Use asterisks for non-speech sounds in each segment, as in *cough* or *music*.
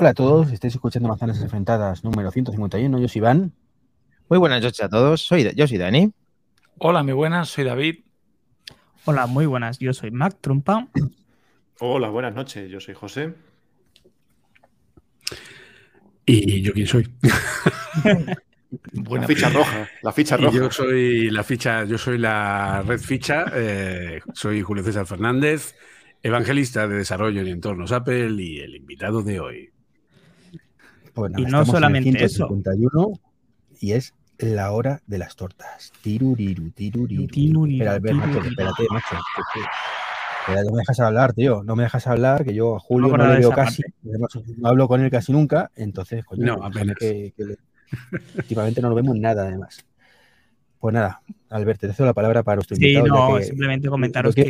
Hola a todos, estáis escuchando Manzanas Enfrentadas número 151. Yo soy Iván. Muy buenas noches a todos. Soy, yo soy Dani. Hola, muy buenas, soy David. Hola, muy buenas. Yo soy Mac Trumpa. Hola, buenas noches. Yo soy José. ¿Y yo quién soy? *laughs* la ficha roja. La ficha roja. Yo soy la ficha, yo soy la red ficha. eh, soy Julio César Fernández, evangelista de desarrollo en entornos Apple y el invitado de hoy. Y no estamos en el solamente eso. 151 y es la hora de las tortas. Tiruriru, tiruriru. Tiruriru, Espera, Albert, macho, tiruriru. espérate, macho. que- que- espera, no me dejas hablar, tío. No me dejas hablar, que yo a Julio No le veo casi. Además, no hablo con él casi nunca. Entonces, coño, No, apenas. que- le- últimamente no lo vemos nada, además. Pues nada, Albert, te cedo la palabra para nuestro Sí, no, simplemente comentaros que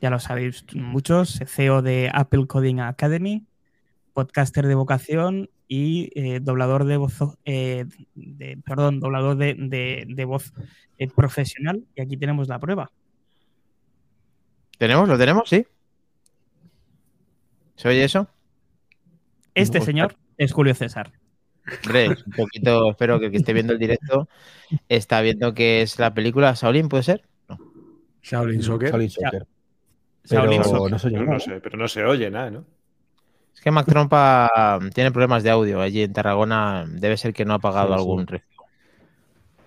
ya lo sabéis muchos, CEO de Apple Coding Academy, podcaster de vocación y eh, doblador de voz, eh, de- perdón, doblador de, de- de voz eh, profesional. Y aquí tenemos la prueba. ¿Tenemos? ¿Lo tenemos? ¿Sí? ¿Se oye eso? Este señor es Julio César. Hombre, un poquito, espero que el que esté viendo el directo está viendo que es la película Shaolin, ¿puede ser? Shaolin Soccer. Shaolin Soccer. Pero Shaolin no, Soccer. se oye Pero no, se, pero no se oye nada, ¿no? Es que Mac Trompa *laughs* tiene problemas de audio allí en Tarragona. Debe ser que no ha pagado Sí, sí. algún recibo.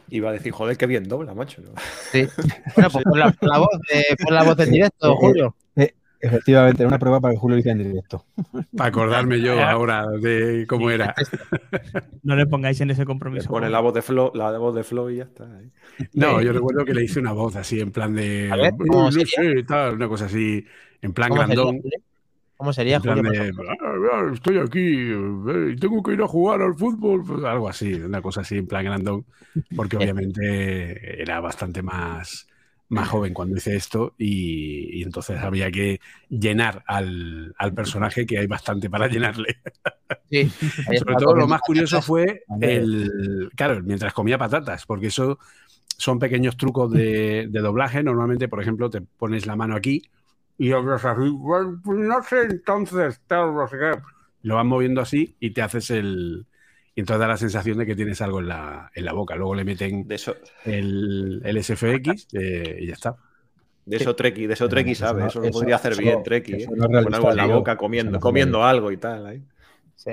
Iba a decir, joder, qué bien dobla, macho. ¿no? Sí. *laughs* Bueno, pues pon la, voz, eh, pon la voz en directo, Eh, Julio. Efectivamente, una prueba para que Julio lo hiciera en directo. Para acordarme yo *laughs* ahora de cómo era. No le pongáis en ese Le compromiso. pone la voz de Flo, la voz de Flo y ya está. No, yo recuerdo que le hice una voz así, en plan de. A ver, "Uh, ¿cómo no sería? sé, tal, una cosa así, en plan ¿Cómo sería, grandón. Julio? ¿Cómo sería, Julio? de, "Ah, estoy aquí, eh, tengo que ir a jugar al fútbol, pues algo así, una cosa así en plan grandón, porque *laughs* obviamente era bastante más, más joven cuando hice esto y, y entonces había que llenar al, al personaje que hay bastante para llenarle. Sí. *laughs* Sobre todo lo más curioso patatas. fue el, claro, mientras comía patatas, porque eso son pequeños trucos de, de doblaje. Normalmente, por ejemplo, te pones la mano aquí y hablas así, "Bueno, pues no sé, entonces, tal, no sé qué". Lo vas moviendo así y te haces el... Y entonces da la sensación de que tienes algo en la, en la boca. Luego le meten De eso, el, el SFX eh, y ya está. de eso Treki, de eso Treki sabe. Eso lo eso- podría hacer eso- bien Treki, ¿eh? no Con algo en la boca, comiendo, comiendo algo y tal. Sí.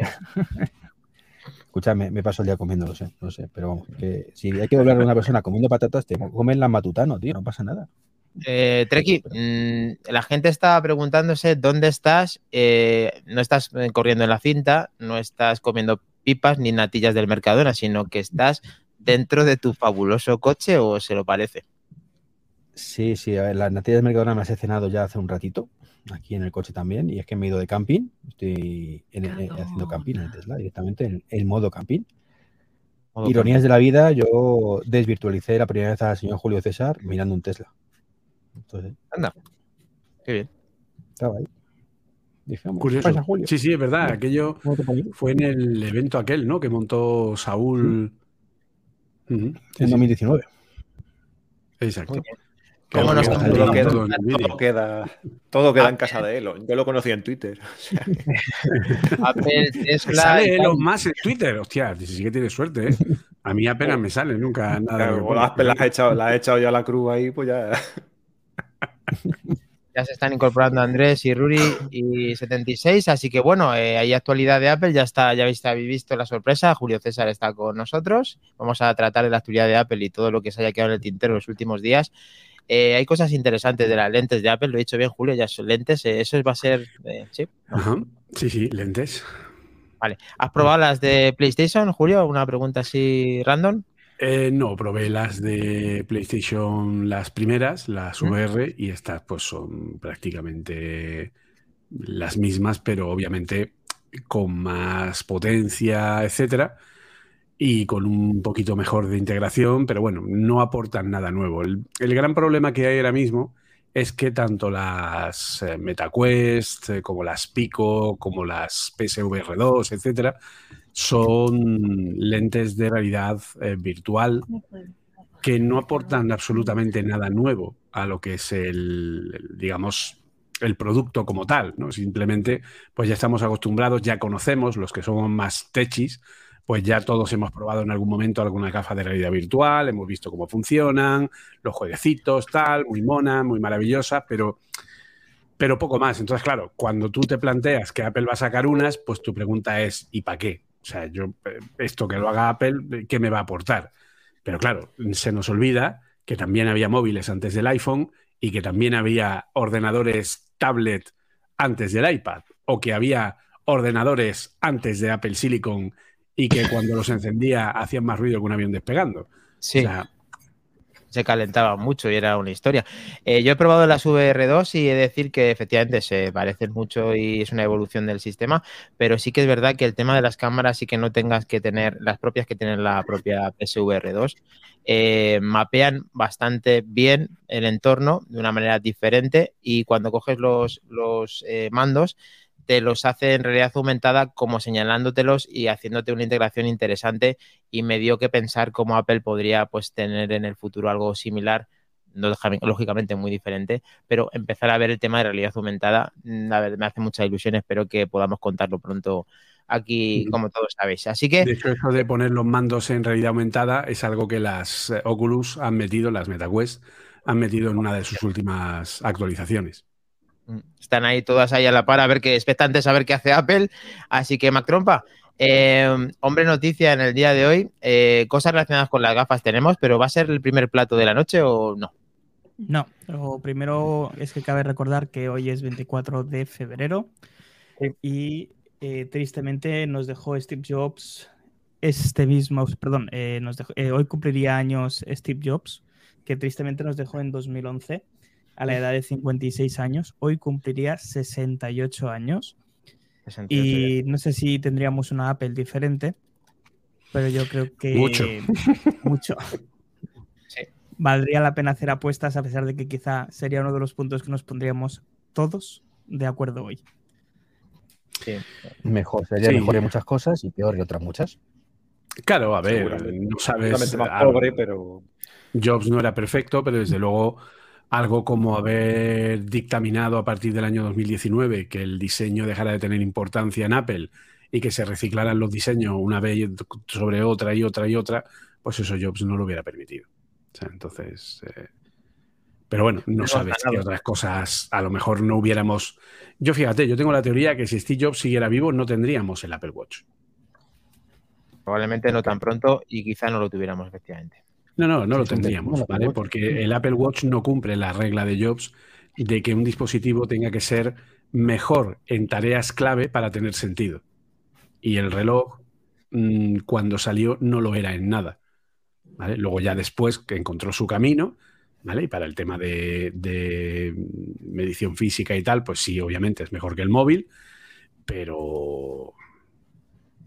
Escucha, me, me paso el día comiendo, lo sé, no sé, pero vamos, que si hay que doblar a una persona comiendo patatas, te comen la matutano, tío, no pasa nada. Eh, Treki, mm, la gente está preguntándose dónde estás. Eh, no estás eh, corriendo en la cinta, no estás comiendo pipas ni natillas del Mercadona, sino que estás dentro de tu fabuloso coche o se lo parece. Sí, sí, a ver, las natillas de Mercadona me las he cenado ya hace un ratito, aquí en el coche también, y es que me he ido de camping, estoy en el- haciendo camping en el Tesla, directamente en, en modo camping. Modo Ironías de la vida, yo desvirtualicé la primera vez al señor Julio César mirando un Tesla. Entonces, Anda. Qué bien. estaba ahí. Dije, "Hombre, ¿qué Curioso. pasa, Julio? Sí, sí, es verdad. Aquello fue en el evento aquel, ¿no? Que montó Saúl. Ujú, sí, En sí, 2019. Exacto. ¿Cómo Todo queda, todo queda, todo queda en casa de él. Yo lo conocí en Twitter. *laughs* O sea, *laughs* Apple, Tesla. Sale. Elon Musk en Twitter, hostia, sí que tiene suerte, ¿eh? A mí apenas me sale nunca nada. claro, las, las, has echado, las has echado ya a la cruz ahí, pues ya. Ya se están incorporando Andrés y Ruri y 76, así que bueno, eh, hay actualidad de Apple, ya está, ya habéis, visto la sorpresa, Julio César está con nosotros, vamos a tratar de la actualidad de Apple y todo lo que se haya quedado en el tintero los últimos días. Eh, hay cosas interesantes de las lentes de Apple, lo he dicho bien Julio, ya son lentes, eh, eso va a ser, eh, sí. Ajá. Sí, sí, lentes. vale. ¿Has probado las de PlayStation, Julio? Una pregunta así random. Eh, no, probé las de PlayStation, las primeras, las ¿Mm? VR, y estas pues son prácticamente las mismas, pero obviamente con más potencia, etcétera, y con un poquito mejor de integración, pero bueno, no aportan nada nuevo. El, el gran problema que hay ahora mismo es que tanto las eh, MetaQuest, eh, como las Pico, como las PSVR 2, etcétera, son lentes de realidad eh, virtual que no aportan absolutamente nada nuevo a lo que es el, digamos, el producto como tal, ¿no? Simplemente, pues ya estamos acostumbrados, ya conocemos, los que somos más techis, pues ya todos hemos probado en algún momento alguna gafa de realidad virtual, hemos visto cómo funcionan, los jueguecitos, tal, muy mona, muy maravillosa, pero, pero poco más. Entonces, claro, cuando tú te planteas que Apple va a sacar unas, pues tu pregunta es, ¿y para qué? O sea, yo, eh, esto que lo haga Apple, ¿qué me va a aportar? Pero claro, se nos olvida que también había móviles antes del iPhone y que también había ordenadores tablet antes del iPad o que había ordenadores antes de Apple Silicon y que cuando los encendía hacían más ruido que un avión despegando. Sí. Se calentaba mucho y era una historia. Eh, yo he probado las VR2 y he de decir que efectivamente se parecen mucho y es una evolución del sistema, pero sí que es verdad que el tema de las cámaras sí que no tengas que tener las propias que tiene la propia PSVR2, eh, mapean bastante bien el entorno de una manera diferente y cuando coges los, los eh, mandos te los hace en realidad aumentada como señalándotelos y haciéndote una integración interesante y me dio que pensar cómo Apple podría pues tener en el futuro algo similar no, lógicamente muy diferente, pero empezar a ver el tema de realidad aumentada, mm, a ver, me hace mucha ilusión, espero que podamos contarlo pronto aquí, como todos sabéis. Así que... De hecho, eso de poner los mandos en realidad aumentada es algo que las eh, Oculus han metido, las MetaQuest, han metido en una de sus últimas actualizaciones. Están ahí todas ahí a la par a ver qué expectantes a ver qué hace Apple. Así que, Mac Trompa, em, hombre noticia en el día de hoy. Eh, cosas relacionadas con las gafas tenemos, pero ¿va a ser el primer plato de la noche o no? No, lo primero es que cabe recordar que hoy es 24 de febrero y eh, tristemente nos dejó Steve Jobs este mismo, perdón, eh, hoy cumpliría años Steve Jobs, que tristemente nos dejó en 2011 a la edad de 56 años. Hoy cumpliría 68 años. y no sé si tendríamos una Apple diferente, pero yo creo que mucho. *laughs* mucho. Valdría la pena hacer apuestas a pesar de que quizá sería uno de los puntos que nos pondríamos todos de acuerdo hoy. Mejor, sería mejor en muchas cosas y peor que otras muchas. Claro, a ver, no sabes. Más pobre, pero... Jobs no era perfecto, pero desde luego algo como haber dictaminado a partir del año 2019 que el diseño dejara de tener importancia en Apple y que se reciclaran los diseños una vez sobre otra y otra y otra, pues eso Jobs no lo hubiera permitido. entonces, eh, pero bueno, no sabes que otras cosas a lo mejor no hubiéramos. Yo fíjate, yo tengo la teoría que si Steve Jobs siguiera vivo no tendríamos el Apple Watch. Probablemente no tan pronto y quizá no lo tuviéramos efectivamente. No, no, no lo tendríamos, ¿vale? Porque el Apple Watch no cumple la regla de Jobs de que un dispositivo tenga que ser mejor en tareas clave para tener sentido. Y el reloj, mm, cuando salió, no lo era en nada. ¿vale? Luego ya después que encontró su camino, ¿vale? Y para el tema de, de, medición física y tal, pues sí, obviamente es mejor que el móvil, pero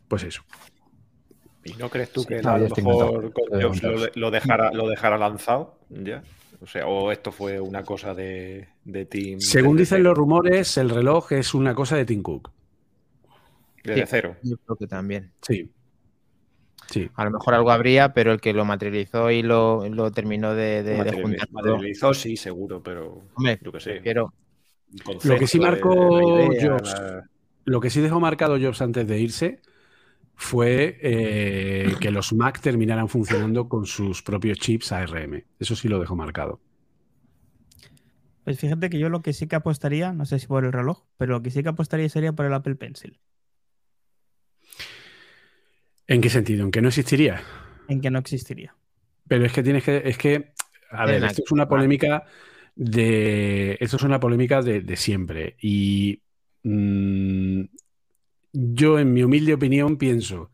pues eso. ¿Y no crees tú que a lo mejor lo, dejara, lo dejara lanzado ya? O sea, o esto fue una cosa de, de Tim. Según dicen los rumores, el reloj es una cosa de Tim Cook. Desde cero. Yo creo que también. Sí. Sí. A lo mejor algo habría, pero el que lo materializó y lo, lo terminó de, de, de juntar. Materializó, sí, seguro, pero Hombre, yo que sé. Lo que sí marcó Jobs, lo que sí dejó marcado Jobs antes de irse fue eh, que los Mac terminaran funcionando con sus propios chips ARM. Eso sí lo dejo marcado. Pues fíjate que yo lo que sí que apostaría, no sé si por el reloj, pero lo que sí que apostaría sería por el Apple Pencil. ¿En qué sentido? ¿En que no existiría? En que no existiría. Pero es que tienes que, es que, a ver, esto es una polémica de, esto es una polémica de, siempre y mm, yo, en mi humilde opinión, pienso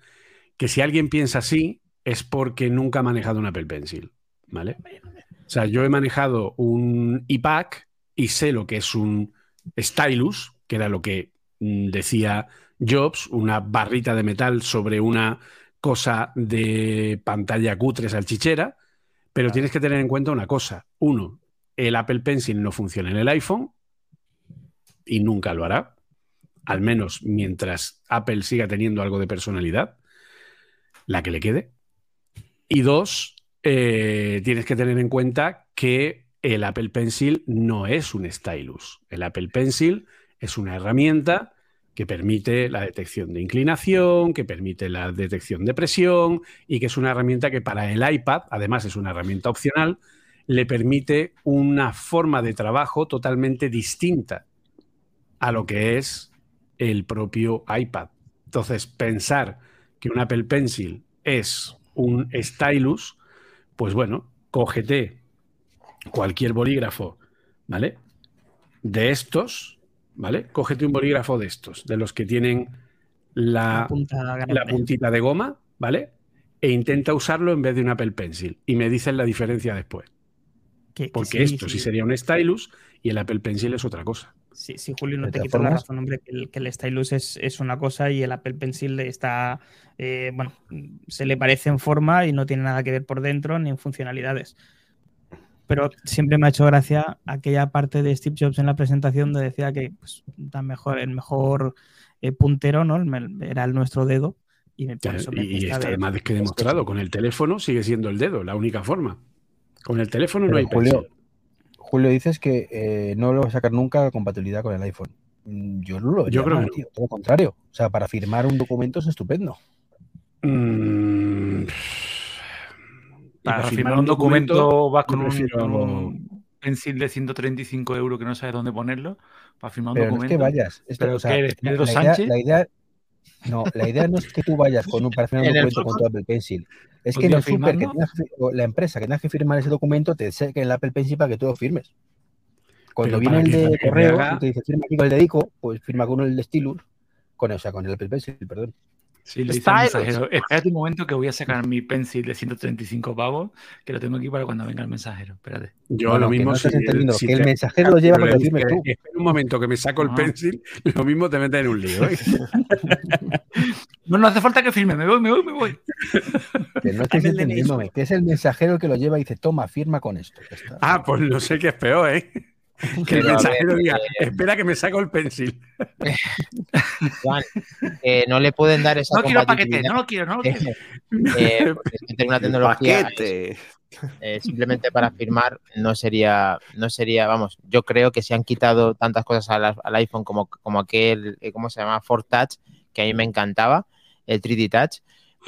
que si alguien piensa así es porque nunca ha manejado un Apple Pencil, ¿vale? O sea, yo he manejado un iPad y sé lo que es un stylus, que era lo que mm, decía Jobs, una barrita de metal sobre una cosa de pantalla cutre salchichera, pero tienes que tener en cuenta una cosa. Uno, el Apple Pencil no funciona en el iPhone y nunca lo hará al menos mientras Apple siga teniendo algo de personalidad, la que le quede. Y dos, eh, tienes que tener en cuenta que el Apple Pencil no es un stylus. El Apple Pencil es una herramienta que permite la detección de inclinación, que permite la detección de presión y que es una herramienta que para el iPad, además es una herramienta opcional, le permite una forma de trabajo totalmente distinta a lo que es el propio iPad. Entonces, pensar que un Apple Pencil es un stylus, pues bueno, cógete cualquier bolígrafo, ¿vale? De estos, ¿vale? Cógete un bolígrafo de estos, de los que tienen la, la, puntita de goma, ¿vale? E intenta usarlo en vez de un Apple Pencil. Y me dicen la diferencia después. Porque esto sí. sería un stylus y el Apple Pencil es otra cosa. Sí, sí, Julio, no te quito la razón, hombre, que el, stylus es, una cosa y el Apple Pencil está, eh, bueno, se le parece en forma y no tiene nada que ver por dentro ni en funcionalidades. Pero siempre me ha hecho gracia aquella parte de Steve Jobs en la presentación donde decía que pues, mejor, el mejor eh, puntero ¿no? era el nuestro dedo. Y, está además que demostrado, con el teléfono sigue siendo el dedo, la única forma. Con el teléfono no hay Julio, Julio, dices que eh, no lo va a sacar nunca la compatibilidad con el iPhone. Mm, yo no lo Yo creo que todo lo contrario. O sea, para firmar un documento es estupendo. Mm, para, firmar, un documento, vas con un, pencil de 135 euros que no sabes dónde ponerlo. Para firmar un documento. No es que vayas. ¿Pero o sea, eres, Pedro la Sánchez? Idea, la idea, no, la idea no es que tú vayas con un, para firmar un documento con tu Apple Pencil. Es que en el super, que la empresa que tengas que firmar ese documento te que el Apple Pencil para que tú lo firmes. Cuando viene el de correo y te dice firma aquí con el dedico, pues firma con el de Stylus, con, o sea, con el Apple Pencil, perdón. Sí, le dice mensajero, espérate un momento que voy a sacar mi pencil de 135 pavos, que lo tengo aquí para cuando venga el mensajero. Espérate. Yo lo mismo. si, que el mensajero lo lleva cuando firme tú. Espera un momento que me saco el ah. pencil, lo mismo te metes en un lío. ¿eh? *laughs* no, no hace falta que firme, me voy, me voy, me voy. *laughs* Que no estés entendiéndome, que es el mensajero el que lo lleva y dice, toma, firma con esto. Ah, pues no sé qué es peor, ¿eh? *laughs* Que el mensajero diga, eh, espera que me saco el pencil. *laughs* Juan, no le pueden dar esa No quiero paquete, no lo quiero, no lo quiero. *laughs* Eh, una tecnología eh, simplemente para firmar no sería, no sería, vamos, yo creo que se han quitado tantas cosas al, iPhone como, como aquel, ¿cómo se llama? Ford Touch, que a mí me encantaba, el 3D Touch,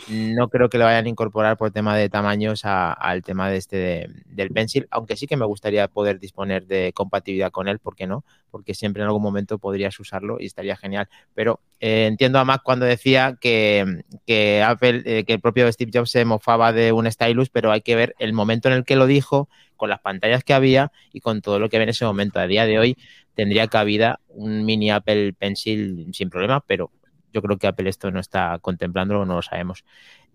no creo que lo vayan a incorporar por tema de tamaños al tema de este del pencil, aunque sí que me gustaría poder disponer de compatibilidad con él, ¿por qué no? Porque siempre en algún momento podrías usarlo y estaría genial. Pero eh, entiendo a Mac cuando decía que, que Apple, eh, que el propio Steve Jobs se mofaba de un stylus, pero hay que ver el momento en el que lo dijo, con las pantallas que había y con todo lo que ve en ese momento. A día de hoy tendría cabida un mini Apple Pencil sin problema, pero yo creo que Apple esto no está contemplándolo, no lo sabemos.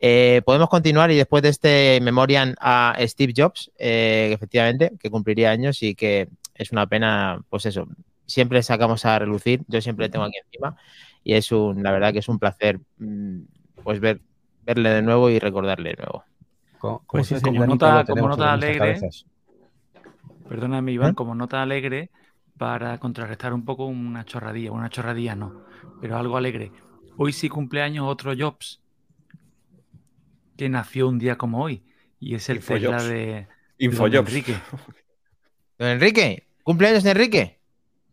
Eh, podemos continuar y después de este memoriam a Steve Jobs, eh, efectivamente, que cumpliría años y que es una pena, pues eso, siempre sacamos a relucir, yo siempre le tengo aquí encima y es un, la verdad que es un placer mm, pues ver, verle de nuevo y recordarle de nuevo. Pues como, nota, como nota alegre, perdóname Iván, como nota alegre, para contrarrestar un poco una chorradilla, una chorradilla no, pero algo alegre. Hoy sí cumpleaños otro Jobs, que nació un día como hoy, y es el Tesla de, Enrique. *laughs* ¿Don Enrique? ¿Cumpleaños de Enrique?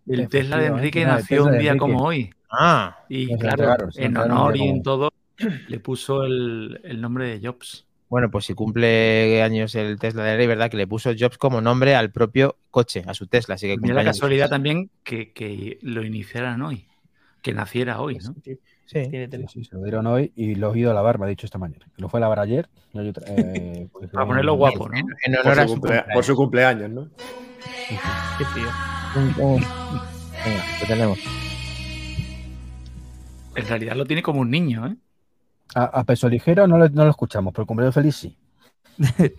El Tesla de Enrique nació un día como hoy. Ah. Y claro, en honor y en todo, le puso el, nombre de Jobs. Bueno, pues si cumple años el Tesla de Enrique, ¿verdad? Que le puso Jobs como nombre al propio coche, a su Tesla. Así que Mira la casualidad también que, que, lo iniciaran hoy, que naciera hoy, ¿no? Sí, sí, se lo dieron hoy y lo he ido a lavar, me ha dicho esta mañana. lo fue a lavar ayer. Eh, *laughs* pues, Para ponerlo guapo, ¿no? En honor por, a su cumpleaños, por su cumpleaños, ¿no? Qué frío. Venga, lo tenemos. En realidad lo tiene como un niño, ¿eh? A, peso ligero no lo, no lo escuchamos, pero el cumpleaños feliz sí. *laughs*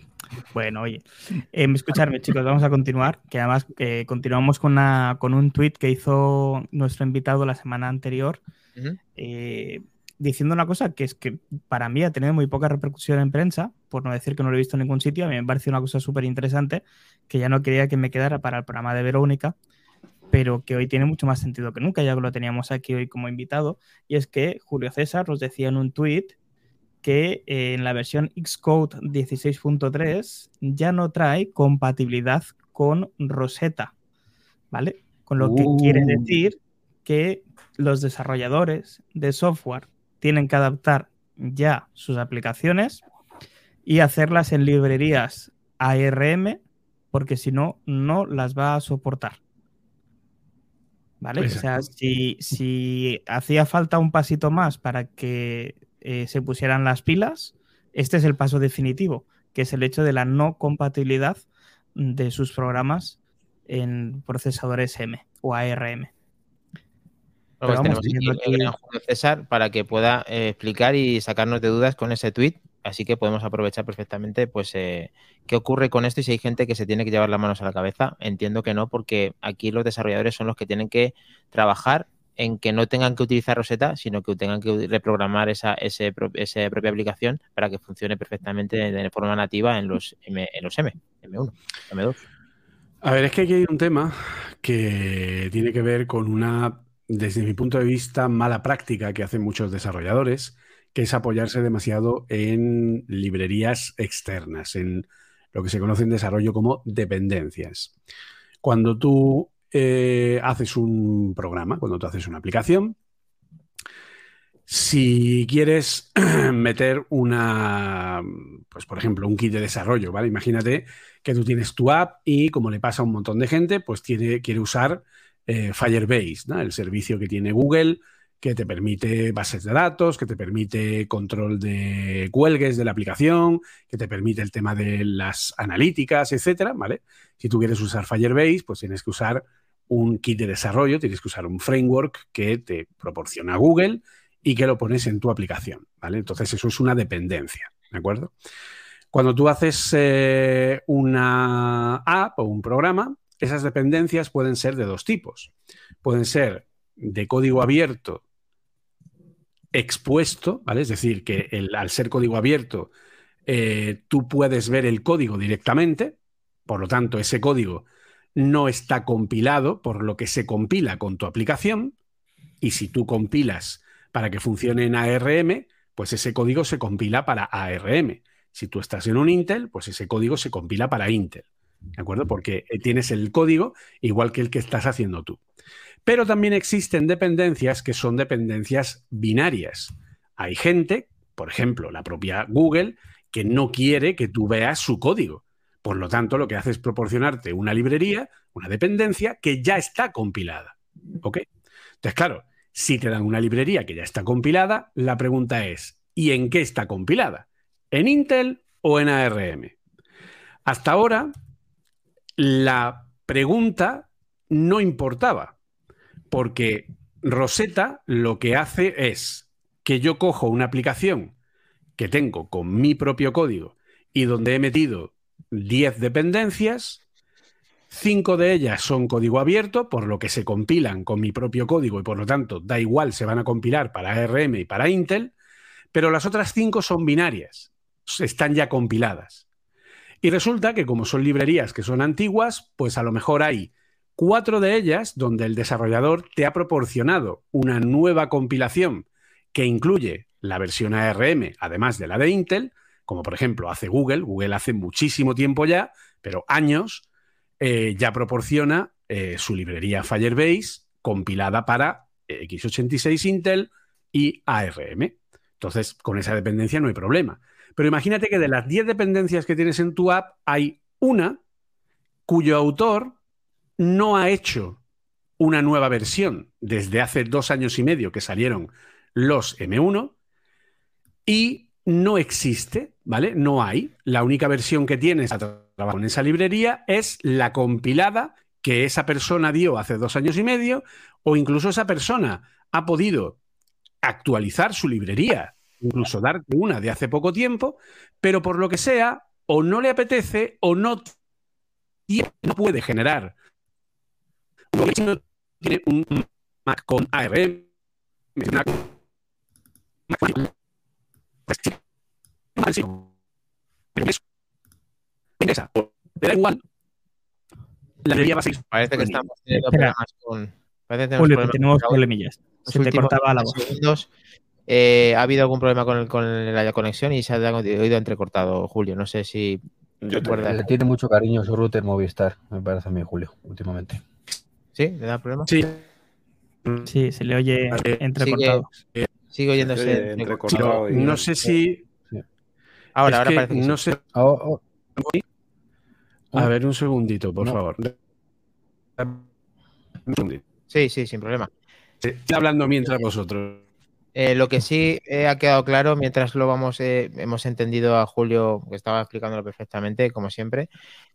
bueno, oye, eh, escucharme chicos, vamos a continuar, que además eh, continuamos con, una, con un tweet que hizo nuestro invitado la semana anterior, eh, diciendo una cosa que es que para mí ha tenido muy poca repercusión en prensa, por no decir que no lo he visto en ningún sitio, a mí me parece una cosa súper interesante, que ya no quería que me quedara para el programa de Verónica, pero que hoy tiene mucho más sentido que nunca, ya que lo teníamos aquí hoy como invitado, y es que Julio César nos decía en un tuit que eh, en la versión Xcode 16.3 ya no trae compatibilidad con Rosetta, ¿vale? Con lo que quiere uh. decir que los desarrolladores de software tienen que adaptar ya sus aplicaciones y hacerlas en librerías ARM, porque si no, no las va a soportar. ¿Vale? O sea, si, hacía falta un pasito más para que eh, se pusieran las pilas, este es el paso definitivo, que es el hecho de la no compatibilidad de sus programas en procesadores M o ARM. Pero vamos, tenemos César para que pueda eh, explicar y sacarnos de dudas con ese tweet así que podemos aprovechar perfectamente pues eh, qué ocurre con esto y si hay gente que se tiene que llevar las manos a la cabeza. Entiendo que no, porque aquí los desarrolladores son los que tienen que trabajar en que no tengan que utilizar Rosetta, sino que tengan que reprogramar esa, esa propia aplicación para que funcione perfectamente de, forma nativa en los, M, en los M, M1, M2. A ver, es que aquí hay un tema que tiene que ver con una, desde mi punto de vista, mala práctica que hacen muchos desarrolladores, que es apoyarse demasiado en librerías externas, en lo que se conoce en desarrollo como dependencias. Cuando tú eh, haces un programa, cuando tú haces una aplicación, si quieres *clears throat* meter una, pues por ejemplo, un kit de desarrollo, ¿vale? Imagínate que tú tienes tu app y como le pasa a un montón de gente, pues quiere usar eh, Firebase, el servicio que tiene Google que te permite bases de datos, que te permite control de cuelgues de la aplicación, que te permite el tema de las analíticas, etcétera, ¿vale? Si tú quieres usar Firebase, pues tienes que usar un kit de desarrollo, tienes que usar un framework que te proporciona Google y que lo pones en tu aplicación, ¿vale? Entonces eso es una dependencia, ¿de acuerdo? Cuando tú haces eh, una app o un programa, esas dependencias pueden ser de dos tipos. Pueden ser de código abierto expuesto, ¿vale? Es decir, que al ser código abierto, eh, tú puedes ver el código directamente, por lo tanto, ese código no está compilado, por lo que se compila con tu aplicación, y si tú compilas para que funcione en ARM, pues ese código se compila para ARM. Si tú estás en un Intel, pues ese código se compila para Intel. ¿De acuerdo? Porque eh, tienes el código igual que el que estás haciendo tú. Pero también existen dependencias que son dependencias binarias. Hay gente, por ejemplo, la propia Google, que no quiere que tú veas su código. Por lo tanto, lo que hace es proporcionarte una librería, una dependencia que ya está compilada. ¿Ok? Entonces, claro, si te dan una librería que ya está compilada, la pregunta es, ¿y en qué está compilada? ¿En Intel o en ARM? Hasta ahora, la pregunta no importaba porque Rosetta lo que hace es que yo cojo una aplicación que tengo con mi propio código y donde he metido 10 dependencias, 5 de ellas son código abierto, por lo que se compilan con mi propio código y por lo tanto da igual, se van a compilar para ARM y para Intel, pero las otras 5 son binarias, están ya compiladas. Y resulta que como son librerías que son antiguas, pues a lo mejor hay Cuatro de ellas donde el desarrollador te ha proporcionado una nueva compilación que incluye la versión ARM, además de la de Intel, como por ejemplo hace Google. Google hace muchísimo tiempo ya, pero años, eh, ya proporciona eh, su librería Firebase compilada para x86 Intel y ARM. Entonces, con esa dependencia no hay problema. Pero imagínate que de las 10 dependencias que tienes en tu app, hay una cuyo autor no ha hecho una nueva versión desde hace dos años y medio que salieron los M1 y no existe, ¿vale? No hay. La única versión que tienes a trabajar en esa librería es la compilada que esa persona dio hace dos años y medio o incluso esa persona ha podido actualizar su librería, incluso darte una de hace poco tiempo, pero por lo que sea, o no le apetece o no, no puede generar no tiene un Mac con ARM, interesa, te da igual. La librería va a. Parece que estamos teniendo problemas con. Parece que tenemos, Julio, problemas tenemos problemillas. Se te cortaba la voz. Eh, ha habido algún problema con, con la conexión y se ha oído entrecortado, Julio. No sé si. Yo le tiene mucho cariño su router Movistar, me parece a mí, Julio, últimamente. ¿Sí? ¿Le da problema? Sí. Sí, se le oye entrecortado. Sigue, oyéndose entrecortado. no sé si. Ahora, ahora parece que no sé. Oh, oh. A ver, un segundito, por favor. Sí, sí, sin problema. Estoy hablando mientras vosotros. Eh, lo que sí eh, ha quedado claro, mientras lo vamos, eh, hemos entendido a Julio, que estaba explicándolo perfectamente, como siempre,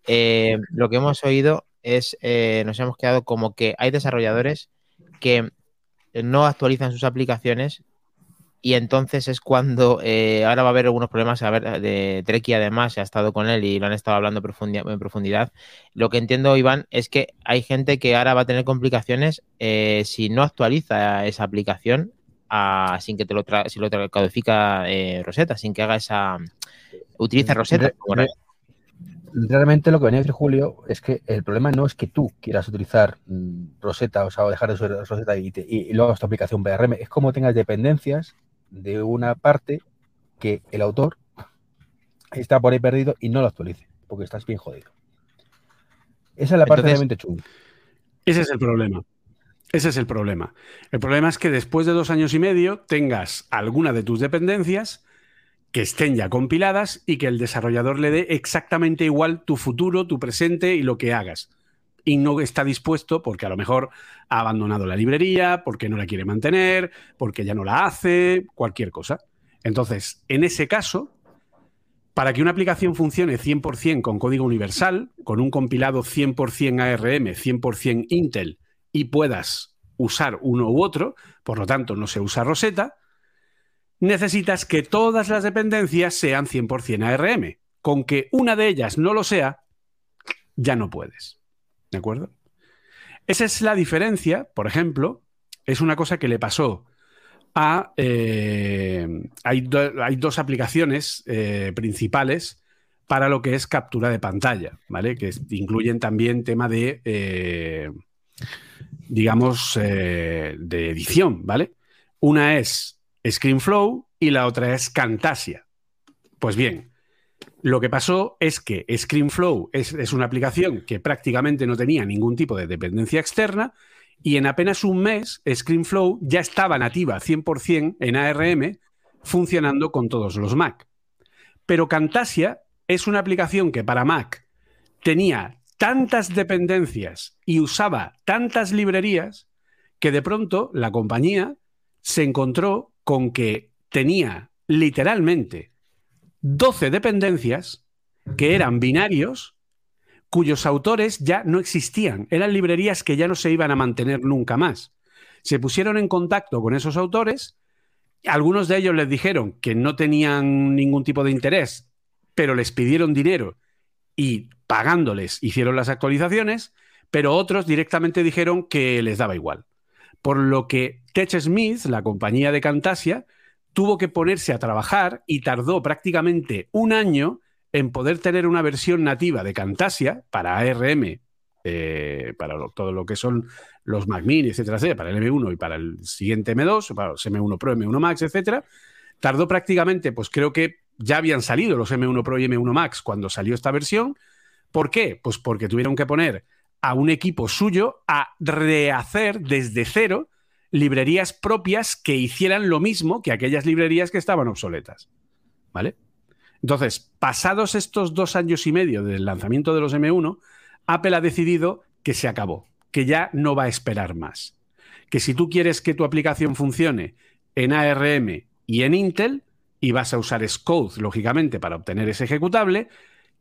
lo que hemos oído es, nos hemos quedado como que hay desarrolladores que no actualizan sus aplicaciones y entonces es cuando ahora va a haber algunos problemas. A ver, de Treki además se ha estado con él y lo han estado hablando en profundidad. Lo que entiendo, Iván, es que hay gente que ahora va a tener complicaciones si no actualiza esa aplicación sin que te lo si lo codifica eh, Rosetta, sin que haga esa utilice Rosetta. Realmente lo que venía a decir Julio es que el problema no es que tú quieras utilizar mm, Rosetta, o sea, dejar de usar Rosetta y, y, luego hagas tu aplicación PRM, es como tengas dependencias de una parte que el autor está por ahí perdido y no lo actualice, porque estás bien jodido. Esa es la parte realmente chunga. Ese es el problema. Ese es el problema. El problema es que después de dos años y medio tengas alguna de tus dependencias que estén ya compiladas y que el desarrollador le dé exactamente igual tu futuro, tu presente y lo que hagas. Y no está dispuesto porque a lo mejor ha abandonado la librería, porque no la quiere mantener, porque ya no la hace, cualquier cosa. Entonces, en ese caso, para que una aplicación funcione 100% con código universal, con un compilado 100% ARM, 100% Intel, y puedas usar uno u otro, por lo tanto no se usa Rosetta, necesitas que todas las dependencias sean 100% ARM. Con que una de ellas no lo sea, ya no puedes. ¿De acuerdo? Esa es la diferencia, por ejemplo, es una cosa que le pasó a... Eh, hay, dos aplicaciones eh, principales para lo que es captura de pantalla, ¿vale? Que incluyen también tema de... Eh, digamos, eh, de edición, ¿vale? Una es ScreenFlow y la otra es Camtasia. Pues bien, lo que pasó es que ScreenFlow es, es una aplicación que prácticamente no tenía ningún tipo de dependencia externa y en apenas un mes ScreenFlow ya estaba nativa 100% en ARM funcionando con todos los Mac. Pero Camtasia es una aplicación que para Mac tenía tantas dependencias y usaba tantas librerías que de pronto la compañía se encontró con que tenía literalmente 12 dependencias que eran binarios cuyos autores ya no existían, eran librerías que ya no se iban a mantener nunca más. Se pusieron en contacto con esos autores, algunos de ellos les dijeron que no tenían ningún tipo de interés, pero les pidieron dinero y pagándoles hicieron las actualizaciones, pero otros directamente dijeron que les daba igual. Por lo que TechSmith, la compañía de Camtasia, tuvo que ponerse a trabajar y tardó prácticamente un año en poder tener una versión nativa de Camtasia para ARM, eh, para todo lo que son los Mac Mini, etcétera, etcétera, para el M1 y para el siguiente M2, para los M1 Pro, M1 Max, etcétera. Tardó prácticamente, pues creo que ya habían salido los M1 Pro y M1 Max cuando salió esta versión. ¿Por qué? Pues porque tuvieron que poner a un equipo suyo a rehacer desde cero librerías propias que hicieran lo mismo que aquellas librerías que estaban obsoletas. ¿Vale? Entonces, pasados estos dos años y medio del lanzamiento de los M1, Apple ha decidido que se acabó, que ya no va a esperar más. Que si tú quieres que tu aplicación funcione en ARM y en Intel, y vas a usar Scode, lógicamente, para obtener ese ejecutable,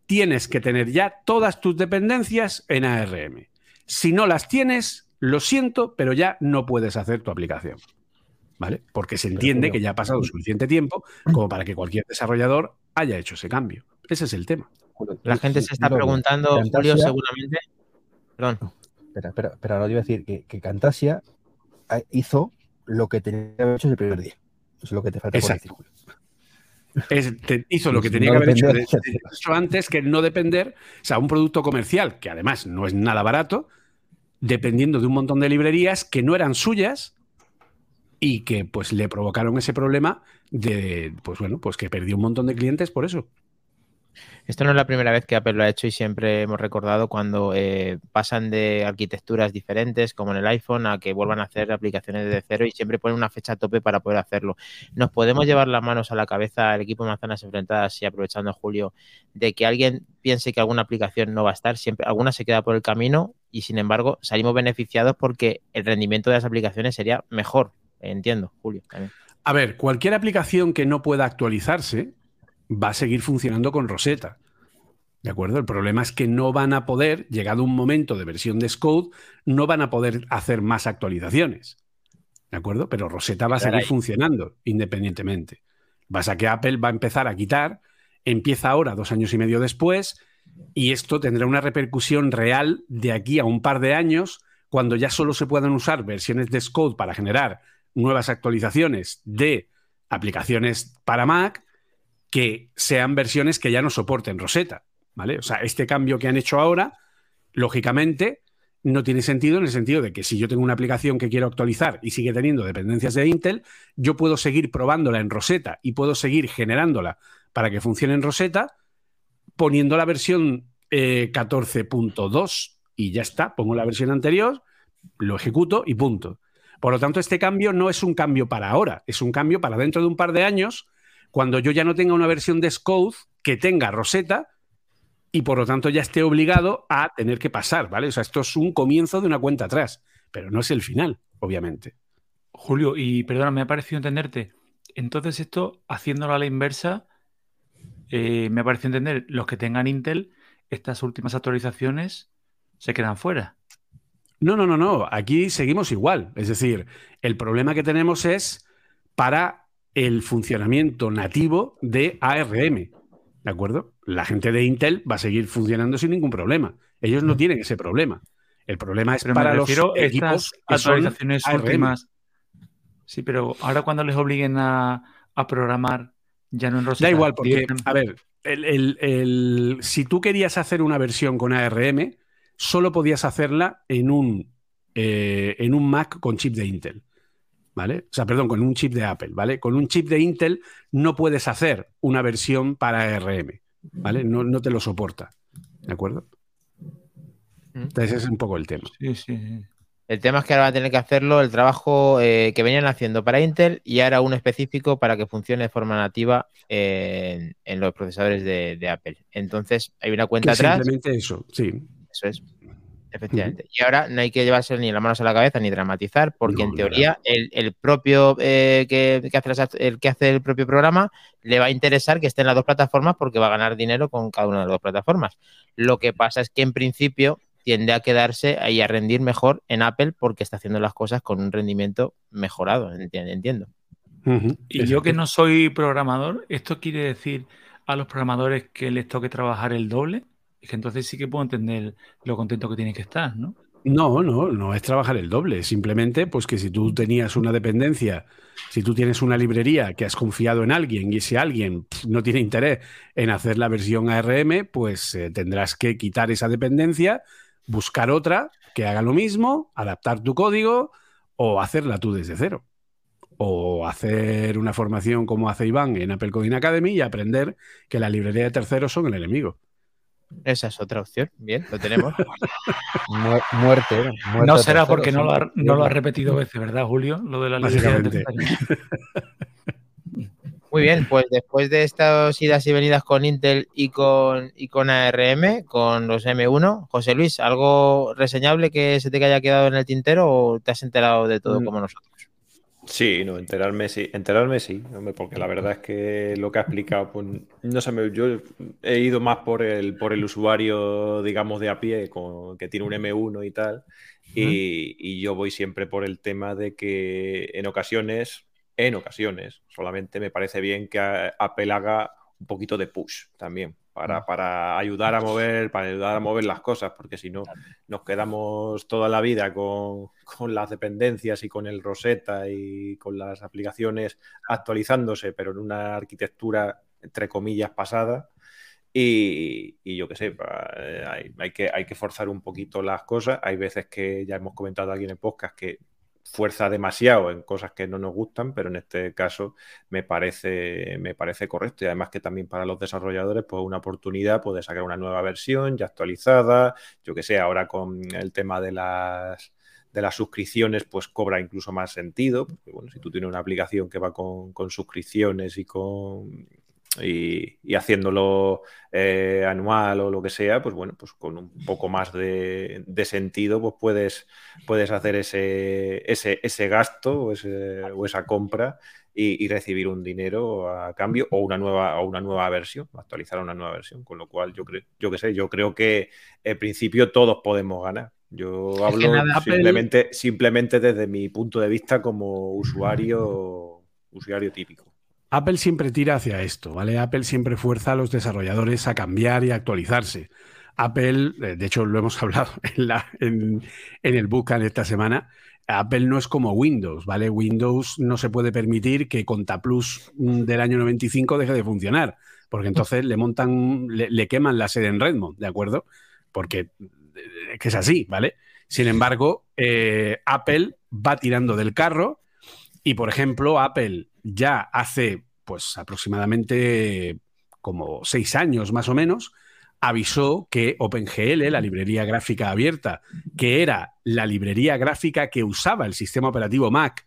tienes que tener ya todas tus dependencias en ARM. Si no las tienes, lo siento, pero ya no puedes hacer tu aplicación. ¿Vale? Porque se entiende que ya ha pasado suficiente tiempo como para que cualquier desarrollador haya hecho ese cambio. Ese es el tema. La gente se está preguntando, Julio, seguramente. Perdón. Espera, espera, espera, ahora iba a decir que, que Camtasia hizo lo que tenía que haber hecho el primer día. Eso es lo que te falta por decir, Julio hizo lo que tenía que haber hecho, antes, que no depender, o sea, un producto comercial, que además no es nada barato, dependiendo de un montón de librerías que no eran suyas y que pues le provocaron ese problema de, pues bueno, pues que perdió un montón de clientes por eso. Esto no es la primera vez que Apple lo ha hecho y siempre hemos recordado cuando eh, pasan de arquitecturas diferentes, como en el iPhone, a que vuelvan a hacer aplicaciones de cero y siempre ponen una fecha a tope para poder hacerlo. Nos podemos llevar las manos a la cabeza el equipo de Manzanas Enfrentadas y aprovechando Julio de que alguien piense que alguna aplicación no va a estar, siempre alguna se queda por el camino y sin embargo salimos beneficiados porque el rendimiento de las aplicaciones sería mejor. Entiendo, Julio. A ver, cualquier aplicación que no pueda actualizarse va a seguir funcionando con Rosetta. ¿De acuerdo? El problema es que no van a poder, llegado un momento de versión de Scode, no van a poder hacer más actualizaciones. ¿De acuerdo? Pero Rosetta va a seguir funcionando independientemente. Vas a que Apple va a empezar a quitar, empieza ahora, dos años y medio después, y esto tendrá una repercusión real de aquí a un par de años, cuando ya solo se puedan usar versiones de Scode para generar nuevas actualizaciones de aplicaciones para Mac que sean versiones que ya no soporten Rosetta, ¿vale? O sea, este cambio que han hecho ahora, lógicamente, no tiene sentido en el sentido de que si yo tengo una aplicación que quiero actualizar y sigue teniendo dependencias de Intel, yo puedo seguir probándola en Rosetta y puedo seguir generándola para que funcione en Rosetta poniendo la versión 14.2 eh, y ya está, pongo la versión anterior, lo ejecuto y punto. Por lo tanto, este cambio no es un cambio para ahora, es un cambio para dentro de un par de años cuando yo ya no tenga una versión de Scode que tenga Rosetta y por lo tanto ya esté obligado a tener que pasar, ¿vale? O sea, esto es un comienzo de una cuenta atrás, pero no es el final, obviamente. Julio, y perdona, me ha parecido entenderte. Entonces, esto, haciéndolo a la inversa, eh, me ha parecido entender, los que tengan Intel, estas últimas actualizaciones se quedan fuera. No, no, no, no. Aquí seguimos igual. Es decir, el problema que tenemos es para el funcionamiento nativo de ARM. ¿De acuerdo? La gente de Intel va a seguir funcionando sin ningún problema. Ellos no tienen ese problema. El problema es para los equipos actualizaciones últimas. Sí, pero ahora cuando les obliguen a, programar ya no en Rosetta. Da igual, porque, a ver, si tú querías hacer una versión con ARM, solo podías hacerla en un, eh, en un Mac con chip de Intel. ¿Vale? O sea, perdón, con un chip de Apple, ¿vale? Con un chip de Intel no puedes hacer una versión para ARM, ¿vale? No, te lo soporta, ¿de acuerdo? Entonces ese es un poco el tema. Sí, sí, El tema es que ahora van a tener que hacerlo el trabajo eh, que venían haciendo para Intel y ahora uno específico para que funcione de forma nativa en, los procesadores de, Apple. Entonces, hay una cuenta atrás. Simplemente eso, sí. Eso es. Efectivamente. Y ahora no hay que llevarse ni las manos a la cabeza ni dramatizar, porque en teoría el, propio eh, que, hace el que hace el propio programa le va a interesar que esté en las dos plataformas porque va a ganar dinero con cada una de las dos plataformas. Lo que pasa es que en principio tiende a quedarse y a rendir mejor en Apple porque está haciendo las cosas con un rendimiento mejorado, entiendo. Y yo que no soy programador, ¿esto quiere decir a los programadores que les toque trabajar el doble? Que entonces sí que puedo entender lo contento que tiene que estar, ¿no? No, no, no es trabajar el doble. Simplemente, pues que si tú tenías una dependencia, si tú tienes una librería que has confiado en alguien y ese alguien no tiene interés en hacer la versión ARM, pues eh, tendrás que quitar esa dependencia, buscar otra que haga lo mismo, adaptar tu código o hacerla tú desde cero. O hacer una formación como hace Iván en Apple Coding Academy y aprender que la librería de terceros son el enemigo. Esa es otra opción. Bien, lo tenemos. *laughs* muerte, No será porque no lo, ha, no lo ha repetido veces, ¿verdad, Julio? Lo de la Básicamente. Muy bien, pues después de estas idas y venidas con Intel y con, y con ARM, con los M1, José Luis, ¿algo reseñable que se te haya quedado en el tintero o te has enterado de todo mm. como nosotros? Sí, no, enterarme sí, enterarme sí, porque la verdad es que lo que ha explicado, pues no sé, yo he ido más por el, por el usuario, digamos, de a pie, que tiene un M1 y tal, y, y, yo voy siempre por el tema de que en ocasiones, en ocasiones, solamente me parece bien que Apple haga un poquito de push también para, ayudar a mover, para ayudar a mover las cosas, porque si no nos quedamos toda la vida con, las dependencias y con el Rosetta y con las aplicaciones actualizándose, pero en una arquitectura entre comillas pasada. Y, yo qué sé, hay, que, hay que forzar un poquito las cosas. Hay veces que ya hemos comentado aquí en el podcast que fuerza demasiado en cosas que no nos gustan, pero en este caso me parece, me parece correcto. Y además que también para los desarrolladores, pues una oportunidad de sacar una nueva versión ya actualizada, yo que sé, ahora con el tema de las de las suscripciones, pues cobra incluso más sentido. Porque, bueno, si tú tienes una aplicación que va con, con suscripciones y con y, haciéndolo eh, anual o lo que sea, pues bueno, pues con un poco más de, sentido, pues puedes, puedes hacer ese, ese, ese gasto o, o, esa compra y, recibir un dinero a cambio o una nueva, o una nueva versión, actualizar una nueva versión. Con lo cual, yo creo, yo que sé, yo creo que en principio todos podemos ganar. Yo hablo simplemente, simplemente desde mi punto de vista como usuario, usuario típico. Apple siempre tira hacia esto, ¿vale? Apple siempre fuerza a los desarrolladores a cambiar y actualizarse. Apple, eh, de hecho lo hemos *laughs* hablado en, la, en, el Bootcamp esta semana, Apple no es como Windows, ¿vale? Windows no se puede permitir que ContaPlus mm, del año 95 deje de funcionar, porque entonces le montan, le, queman la sede en Redmond, ¿de acuerdo? Porque eh, que es así, ¿vale? Sin embargo, eh, Apple va tirando del carro y, por ejemplo, Apple ya hace pues aproximadamente como seis años más o menos, avisó que OpenGL, la librería gráfica abierta, que era la librería gráfica que usaba el sistema operativo Mac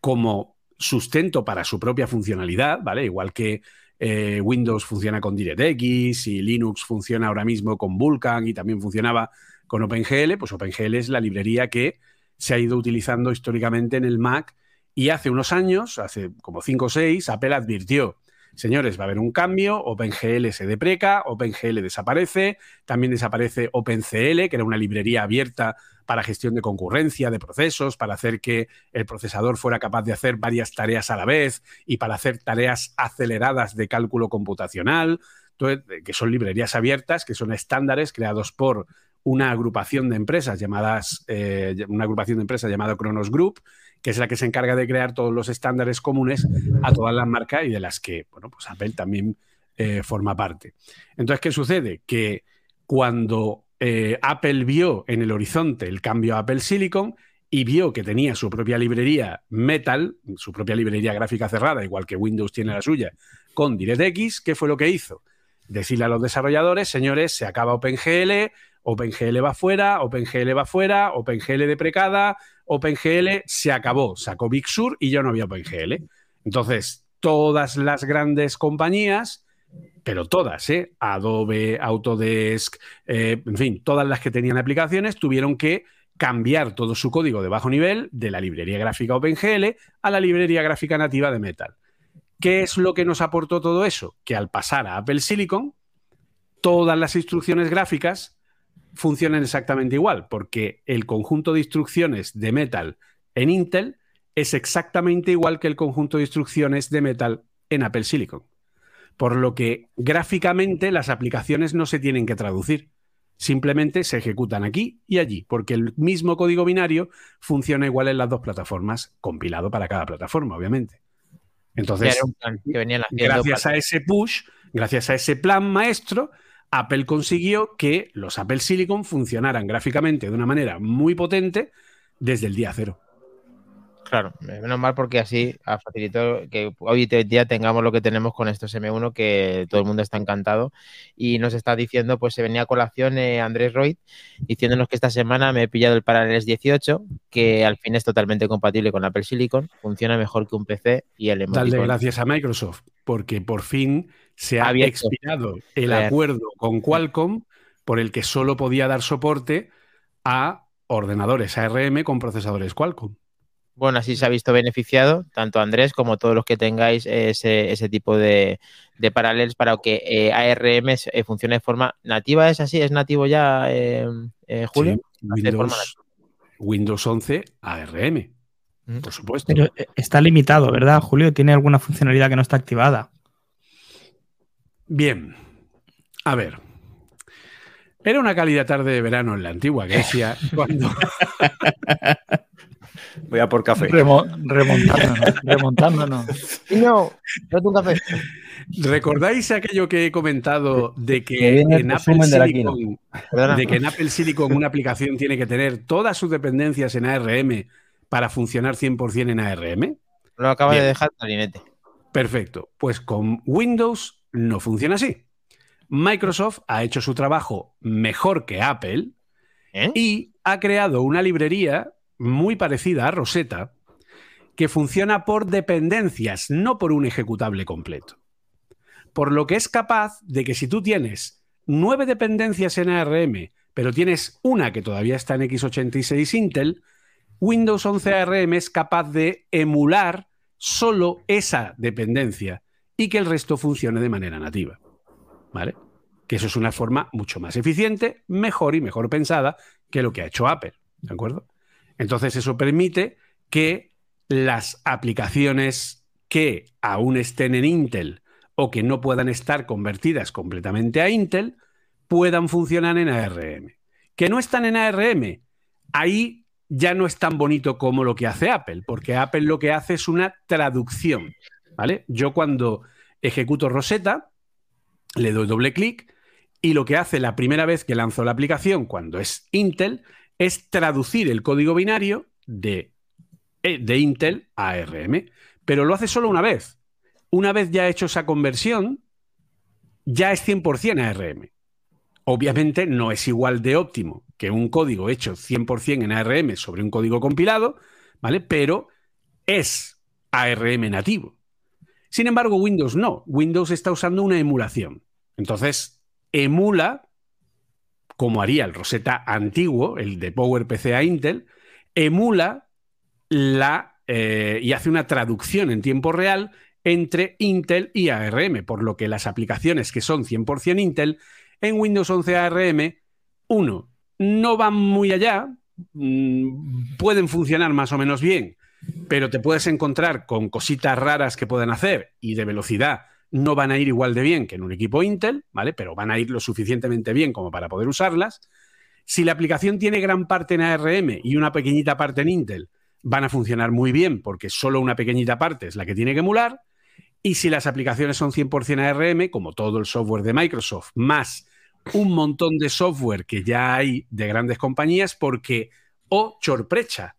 como sustento para su propia funcionalidad, ¿vale? Igual que eh, Windows funciona con DirectX y Linux funciona ahora mismo con Vulkan y también funcionaba con OpenGL, pues OpenGL es la librería que se ha ido utilizando históricamente en el Mac y hace unos años, hace como 5 o 6, Apple advirtió, señores, va a haber un cambio, OpenGL se depreca, OpenGL desaparece, también desaparece OpenCL, que era una librería abierta para gestión de concurrencia, de procesos, para hacer que el procesador fuera capaz de hacer varias tareas a la vez y para hacer tareas aceleradas de cálculo computacional, que son librerías abiertas, que son estándares creados por una agrupación de empresas llamadas, eh, una agrupación de empresas llamada Kronos Group, que es la que se encarga de crear todos los estándares comunes a todas las marcas y de las que, bueno, pues Apple también eh, forma parte. Entonces, ¿qué sucede? Que cuando eh, Apple vio en el horizonte el cambio a Apple Silicon y vio que tenía su propia librería Metal, su propia librería gráfica cerrada, igual que Windows tiene la suya, con DirectX, ¿qué fue lo que hizo? Decirle a los desarrolladores, señores, se acaba OpenGL, OpenGL va fuera, OpenGL va fuera, OpenGL deprecada, OpenGL se acabó, sacó Big Sur y ya no había OpenGL. Entonces, todas las grandes compañías, pero todas, ¿eh? Adobe, Autodesk, eh, en fin, todas las que tenían aplicaciones tuvieron que cambiar todo su código de bajo nivel de la librería gráfica OpenGL a la librería gráfica nativa de Metal. ¿Qué es lo que nos aportó todo eso? Que al pasar a Apple Silicon, todas las instrucciones gráficas funcionan exactamente igual, porque el conjunto de instrucciones de Metal en Intel es exactamente igual que el conjunto de instrucciones de Metal en Apple Silicon. Por lo que gráficamente las aplicaciones no se tienen que traducir. Simplemente se ejecutan aquí y allí, porque el mismo código binario funciona igual en las dos plataformas, compilado para cada plataforma, obviamente. Entonces, gracias a ese push, gracias a ese plan maestro, Apple consiguió que los Apple Silicon funcionaran gráficamente de una manera muy potente desde el día cero. Claro, menos mal porque así ha facilitado que hoy día tengamos lo que tenemos con estos M1 que todo el mundo está encantado y nos está diciendo, pues se venía a colación eh, Andrés Roy diciéndonos que esta semana me he pillado el Parallels 18 que al fin es totalmente compatible con Apple Silicon, funciona mejor que un PC y el Dale gracias a Microsoft porque por fin se ha expirado el acuerdo con Qualcomm por el que solo podía dar soporte a ordenadores ARM con procesadores Qualcomm. Bueno, así se ha visto beneficiado tanto Andrés como todos los que tengáis ese, tipo de, de paralelos para que eh, ARM eh, funcione de forma nativa. ¿Es así? ¿Es nativo ya, eh, Julio? Windows, 11 ARM, por supuesto. Pero está limitado, ¿verdad, Julio? ¿Tiene alguna funcionalidad que no está activada? Bien, a ver. Era una cálida tarde de verano en la antigua Grecia *laughs* cuando... Voy a por café. remontándonos, remontándonos. no, no un café. ¿Recordáis aquello que he comentado de que, en Apple Silicon, de que en Apple Silicon una aplicación tiene que tener todas sus dependencias en ARM para funcionar 100% en ARM? Lo acaba de dejar Talinete. Perfecto. Pues con Windows no funciona así. Microsoft ha hecho su trabajo mejor que Apple ¿Eh? y ha creado una librería muy parecida a Rosetta que funciona por dependencias, no por un ejecutable completo. Por lo que es capaz de que si tú tienes nueve dependencias en ARM, pero tienes una que todavía está en x86 Intel, Windows 11 ARM es capaz de emular solo esa dependencia y que el resto funcione de manera nativa. ¿Vale? Que eso es una forma mucho más eficiente, mejor y mejor pensada que lo que ha hecho Apple. ¿De acuerdo? Entonces eso permite que las aplicaciones que aún estén en Intel o que no puedan estar convertidas completamente a Intel puedan funcionar en ARM. Que no están en ARM, ahí ya no es tan bonito como lo que hace Apple, porque Apple lo que hace es una traducción. Yo cuando ejecuto Rosetta, le doy doble clic y lo que hace la primera vez que lanzo la aplicación, cuando es Intel, es traducir el código binario de, eh, de Intel a ARM. Pero lo hace solo una vez. Una vez ya hecho esa conversión, ya es 100% ARM. Obviamente no es igual de óptimo que un código hecho 100% en ARM sobre un código compilado, ¿vale? Pero es ARM nativo. Sin embargo, Windows no. Windows está usando una emulación. Entonces, emula, como haría el Rosetta antiguo, el de PowerPC a Intel, emula la eh, y hace una traducción en tiempo real entre Intel y ARM, por lo que las aplicaciones que son 100% Intel en Windows 11 ARM, uno, no van muy allá, mm, pueden funcionar más o menos bien, pero te puedes encontrar con cositas raras que pueden hacer y de velocidad no van a ir igual de bien que en un equipo Intel, ¿vale? Pero van a ir lo suficientemente bien como para poder usarlas. Si la aplicación tiene gran parte en ARM y una pequeñita parte en Intel, van a funcionar muy bien porque solo una pequeñita parte es la que tiene que emular. Y si las aplicaciones son 100% ARM, como todo el software de Microsoft, más un montón de software que ya hay de grandes compañías, porque, o chorprecha,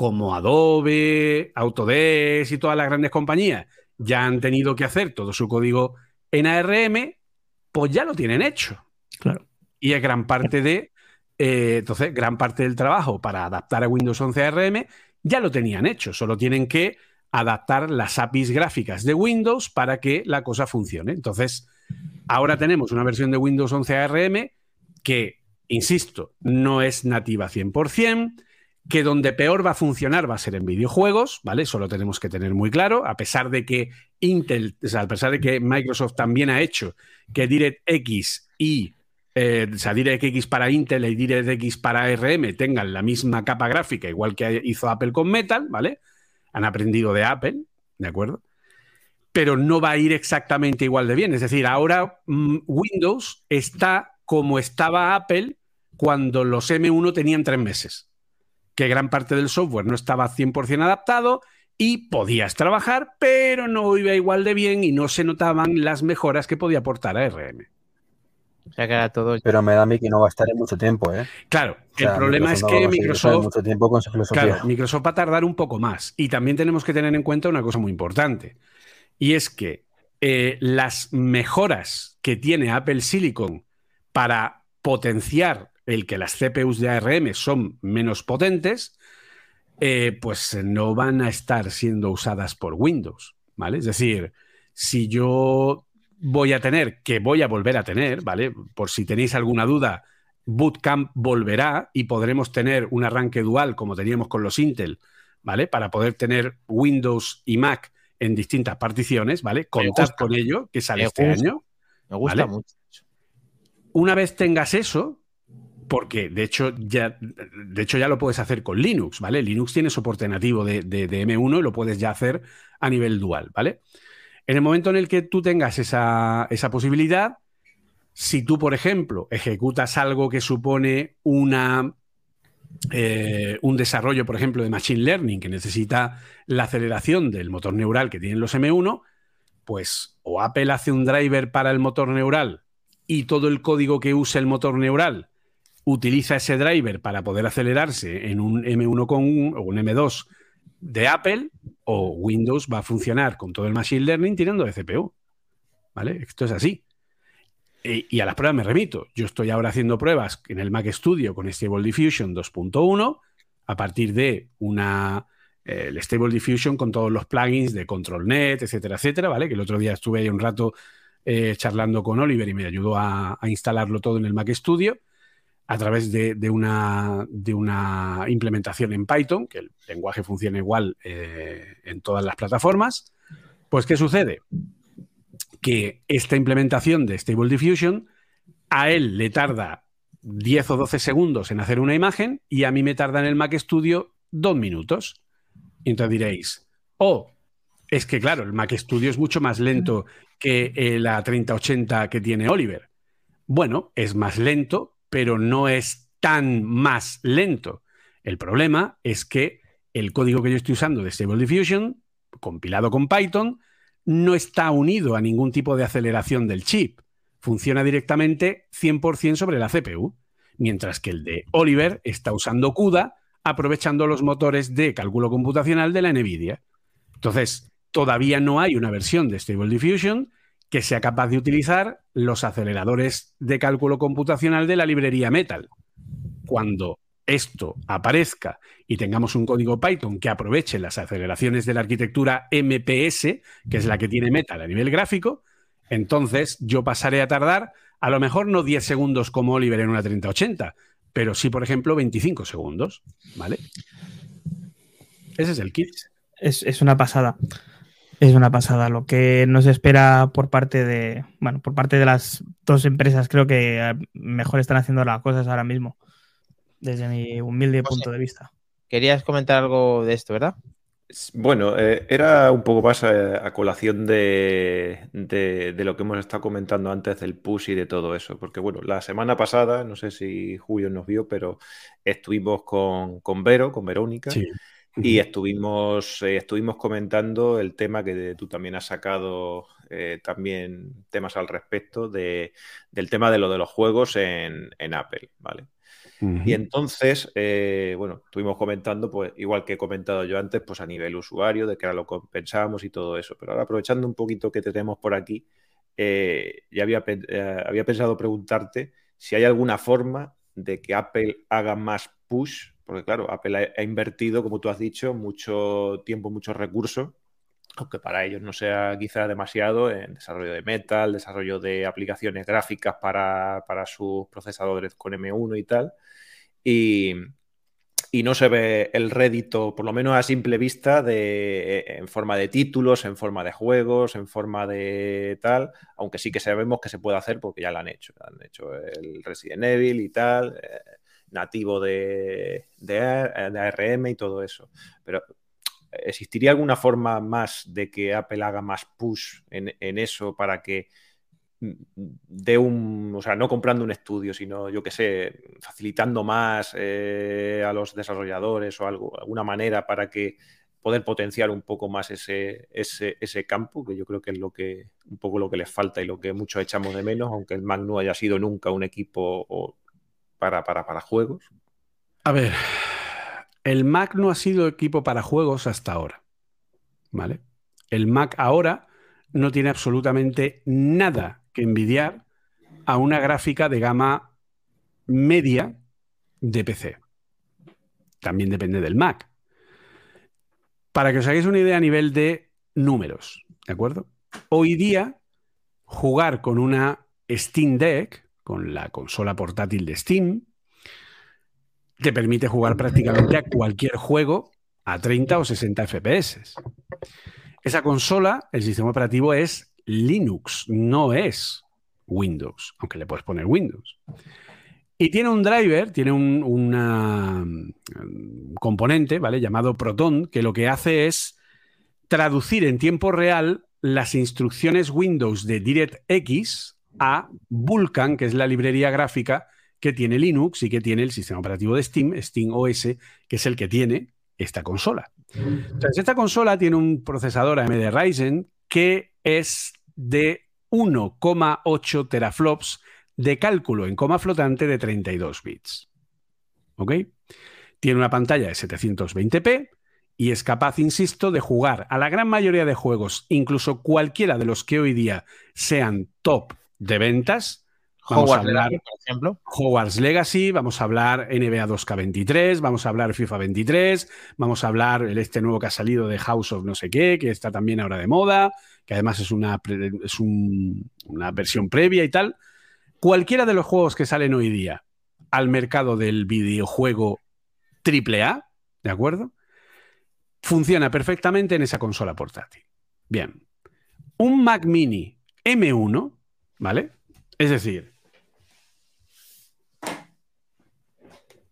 como Adobe, Autodesk y todas las grandes compañías, ya han tenido que hacer todo su código en ARM, pues ya lo tienen hecho. Claro. Y es gran parte de, eh, entonces, gran parte del trabajo para adaptar a Windows 11 ARM ya lo tenían hecho, solo tienen que adaptar las APIs gráficas de Windows para que la cosa funcione. Entonces, ahora tenemos una versión de Windows 11 ARM que, insisto, no es nativa 100%, que donde peor va a funcionar va a ser en videojuegos, ¿vale? Eso lo tenemos que tener muy claro, a pesar de que Intel, a pesar de que Microsoft también ha hecho que DirectX y eh, o sea, DirectX para Intel y DirectX para ARM tengan la misma capa gráfica, igual que hizo Apple con Metal, ¿vale? Han aprendido de Apple, ¿de acuerdo? Pero no va a ir exactamente igual de bien. Es decir, ahora mm, Windows está como estaba Apple cuando los M1 tenían tres meses que gran parte del software no estaba 100% adaptado y podías trabajar, pero no iba igual de bien y no se notaban las mejoras que podía aportar ARM. O sea que era todo. Pero me da a mí que no va a estar en mucho tiempo, ¿eh? Claro, el problema es que Microsoft. Mucho tiempo con su filosofía. Microsoft va a tardar un poco más. Y también tenemos que tener en cuenta una cosa muy importante. Y es que eh, las mejoras que tiene Apple Silicon para potenciar el que las CPUs de ARM son menos potentes, eh, pues no van a estar siendo usadas por Windows, ¿vale? Es decir, si yo voy a tener, que voy a volver a tener, ¿vale? Por si tenéis alguna duda, Bootcamp volverá y podremos tener un arranque dual como teníamos con los Intel, ¿vale? Para poder tener Windows y Mac en distintas particiones, ¿vale? Contad con ello, que sale este año. Me gusta mucho. Una vez tengas eso, porque de hecho, ya, de hecho ya lo puedes hacer con Linux, ¿vale? Linux tiene soporte nativo de, M1 y lo puedes ya hacer a nivel dual, ¿vale? En el momento en el que tú tengas esa, posibilidad, si tú, por ejemplo, ejecutas algo que supone una, eh, un desarrollo, por ejemplo, de Machine Learning que necesita la aceleración del motor neural que tienen los M1, pues o Apple hace un driver para el motor neural y todo el código que use el motor neural utiliza ese driver para poder acelerarse en un M1 con o un M2 de Apple, o Windows va a funcionar con todo el Machine Learning tirando de CPU. ¿Vale? Esto es así. Y, a las pruebas me remito. Yo estoy ahora haciendo pruebas en el Mac Studio con Stable Diffusion 2.1 a partir de una eh, Stable Diffusion con todos los plugins de ControlNet, etcétera, etcétera, ¿vale? Que el otro día estuve ahí un rato eh, charlando con Oliver y me ayudó a, instalarlo todo en el Mac Studio a través de, una, de, una, implementación en Python, que el lenguaje funciona igual eh, en todas las plataformas. Pues, ¿qué sucede? Que esta implementación de Stable Diffusion a él le tarda 10 o 12 segundos en hacer una imagen y a mí me tarda en el Mac Studio dos minutos. Y entonces diréis, oh, es que claro, el Mac Studio es mucho más lento que eh, la 3080 que tiene Oliver. Bueno, es más lento, pero no es tan más lento. El problema es que el código que yo estoy usando de Stable Diffusion, compilado con Python, no está unido a ningún tipo de aceleración del chip. Funciona directamente 100% sobre la CPU, mientras que el de Oliver está usando CUDA, aprovechando los motores de cálculo computacional de la NVIDIA. Entonces, todavía no hay una versión de Stable Diffusion que sea capaz de utilizar los aceleradores de cálculo computacional de la librería Metal. Cuando esto aparezca y tengamos un código Python que aproveche las aceleraciones de la arquitectura MPS, que es la que tiene Metal a nivel gráfico, entonces yo pasaré a tardar a lo mejor no 10 segundos como Oliver en una 3080, pero sí, por ejemplo, 25 segundos, ¿vale? Ese es el kit. Es, una pasada. Es una pasada. Lo que nos espera por parte de, bueno, por parte de las dos empresas, creo que eh, mejor están haciendo las cosas ahora mismo, desde mi humilde punto de vista. Querías comentar algo de esto, ¿verdad? Bueno, eh, era un poco más eh, a, colación de, lo que hemos estado comentando antes del push y de todo eso, porque bueno, la semana pasada, no sé si Julio nos vio, pero estuvimos con, con Vero, con Verónica, y estuvimos, eh, estuvimos comentando el tema que tú también has sacado, también temas al respecto de, del tema de lo de los juegos en, en Apple, ¿vale? Y entonces, eh, bueno, estuvimos comentando, pues igual que he comentado yo antes, pues a nivel usuario, de que ahora lo compensamos y todo eso. Pero ahora aprovechando un poquito que te tenemos por aquí, eh, ya había, eh, había pensado preguntarte si hay alguna forma de que Apple haga más push, porque claro, Apple ha, invertido, como tú has dicho, mucho tiempo, muchos recursos aunque para ellos no sea quizá demasiado, en desarrollo de Metal, desarrollo de aplicaciones gráficas para, sus procesadores con M1 y tal. Y, no se ve el rédito, por lo menos a simple vista, de, en forma de títulos, en forma de juegos, en forma de tal, aunque sí que sabemos que se puede hacer porque ya lo han hecho. Han hecho el Resident Evil y tal, eh, nativo de, de, de, ARM y todo eso. Pero ¿Existiría alguna forma más de que Apple haga más push en, eso para que mm, de un, o sea, no comprando un estudio, sino yo que sé, facilitando más eh, a los desarrolladores o algo, alguna manera para que poder potenciar un poco más ese, ese, campo, que yo creo que es lo que un poco lo que les falta y lo que muchos echamos de menos, aunque el Mac no haya sido nunca un equipo para, para, para juegos. A ver, el Mac no ha sido equipo para juegos hasta ahora. ¿Vale? El Mac ahora no tiene absolutamente nada que envidiar a una gráfica de gama media de PC. También depende del Mac. Para que os hagáis una idea a nivel de números, ¿de acuerdo? Hoy día, jugar con una Steam Deck, con la consola portátil de Steam, te permite jugar prácticamente a cualquier juego a 30 o 60 FPS. Esa consola, el sistema operativo es Linux, no es Windows, aunque le puedes poner Windows. Y tiene un driver, tiene un componente, ¿vale? Llamado Proton, que lo que hace es traducir en tiempo real las instrucciones Windows de DirectX a Vulkan, que es la librería gráfica que tiene Linux y que tiene el sistema operativo de Steam, Steam OS, que es el que tiene esta consola. Entonces, esta consola tiene un procesador AMD Ryzen que es de 1,8 teraflops de cálculo en coma flotante de 32 bits. ¿Ok? Tiene una pantalla de 720p y es capaz, insisto, de jugar a la gran mayoría de juegos, incluso cualquiera de los que hoy día sean top de ventas, Vamos a hablar, por ejemplo. Hogwarts Legacy, vamos a hablar NBA 2K23, vamos a hablar FIFA 23, vamos a hablar el este nuevo que ha salido de House of no sé qué, que está también ahora de moda, que además es una, es una versión previa y tal. Cualquiera de los juegos que salen hoy día al mercado del videojuego AAA, ¿de acuerdo? Funciona perfectamente en esa consola portátil. Bien. Un Mac Mini M1, ¿vale? Es decir,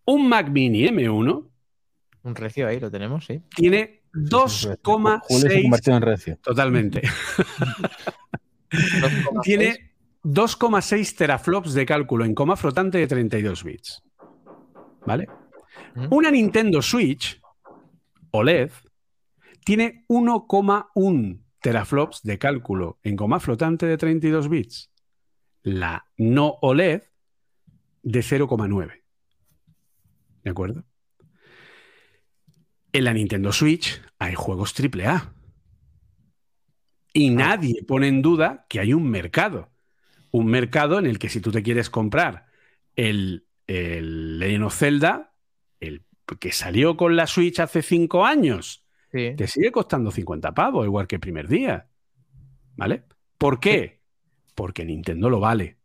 un Mac Mini M1. Un recio ahí, lo tenemos, sí. Tiene 2,6. en recio. Totalmente. tiene 2,6 teraflops de cálculo en coma flotante de 32 bits. ¿Vale? Una Nintendo Switch OLED tiene 1,1 teraflops de cálculo en coma flotante de 32 bits. La no OLED de 0,9. ¿De acuerdo? En la Nintendo Switch hay juegos AAA. Y nadie pone en duda que hay un mercado. Un mercado en el que si tú te quieres comprar el, el Legend of Zelda, el que salió con la Switch hace cinco años, te sigue costando 50 pavos, igual que el primer día. ¿Vale? ¿Por qué? Porque Nintendo lo vale.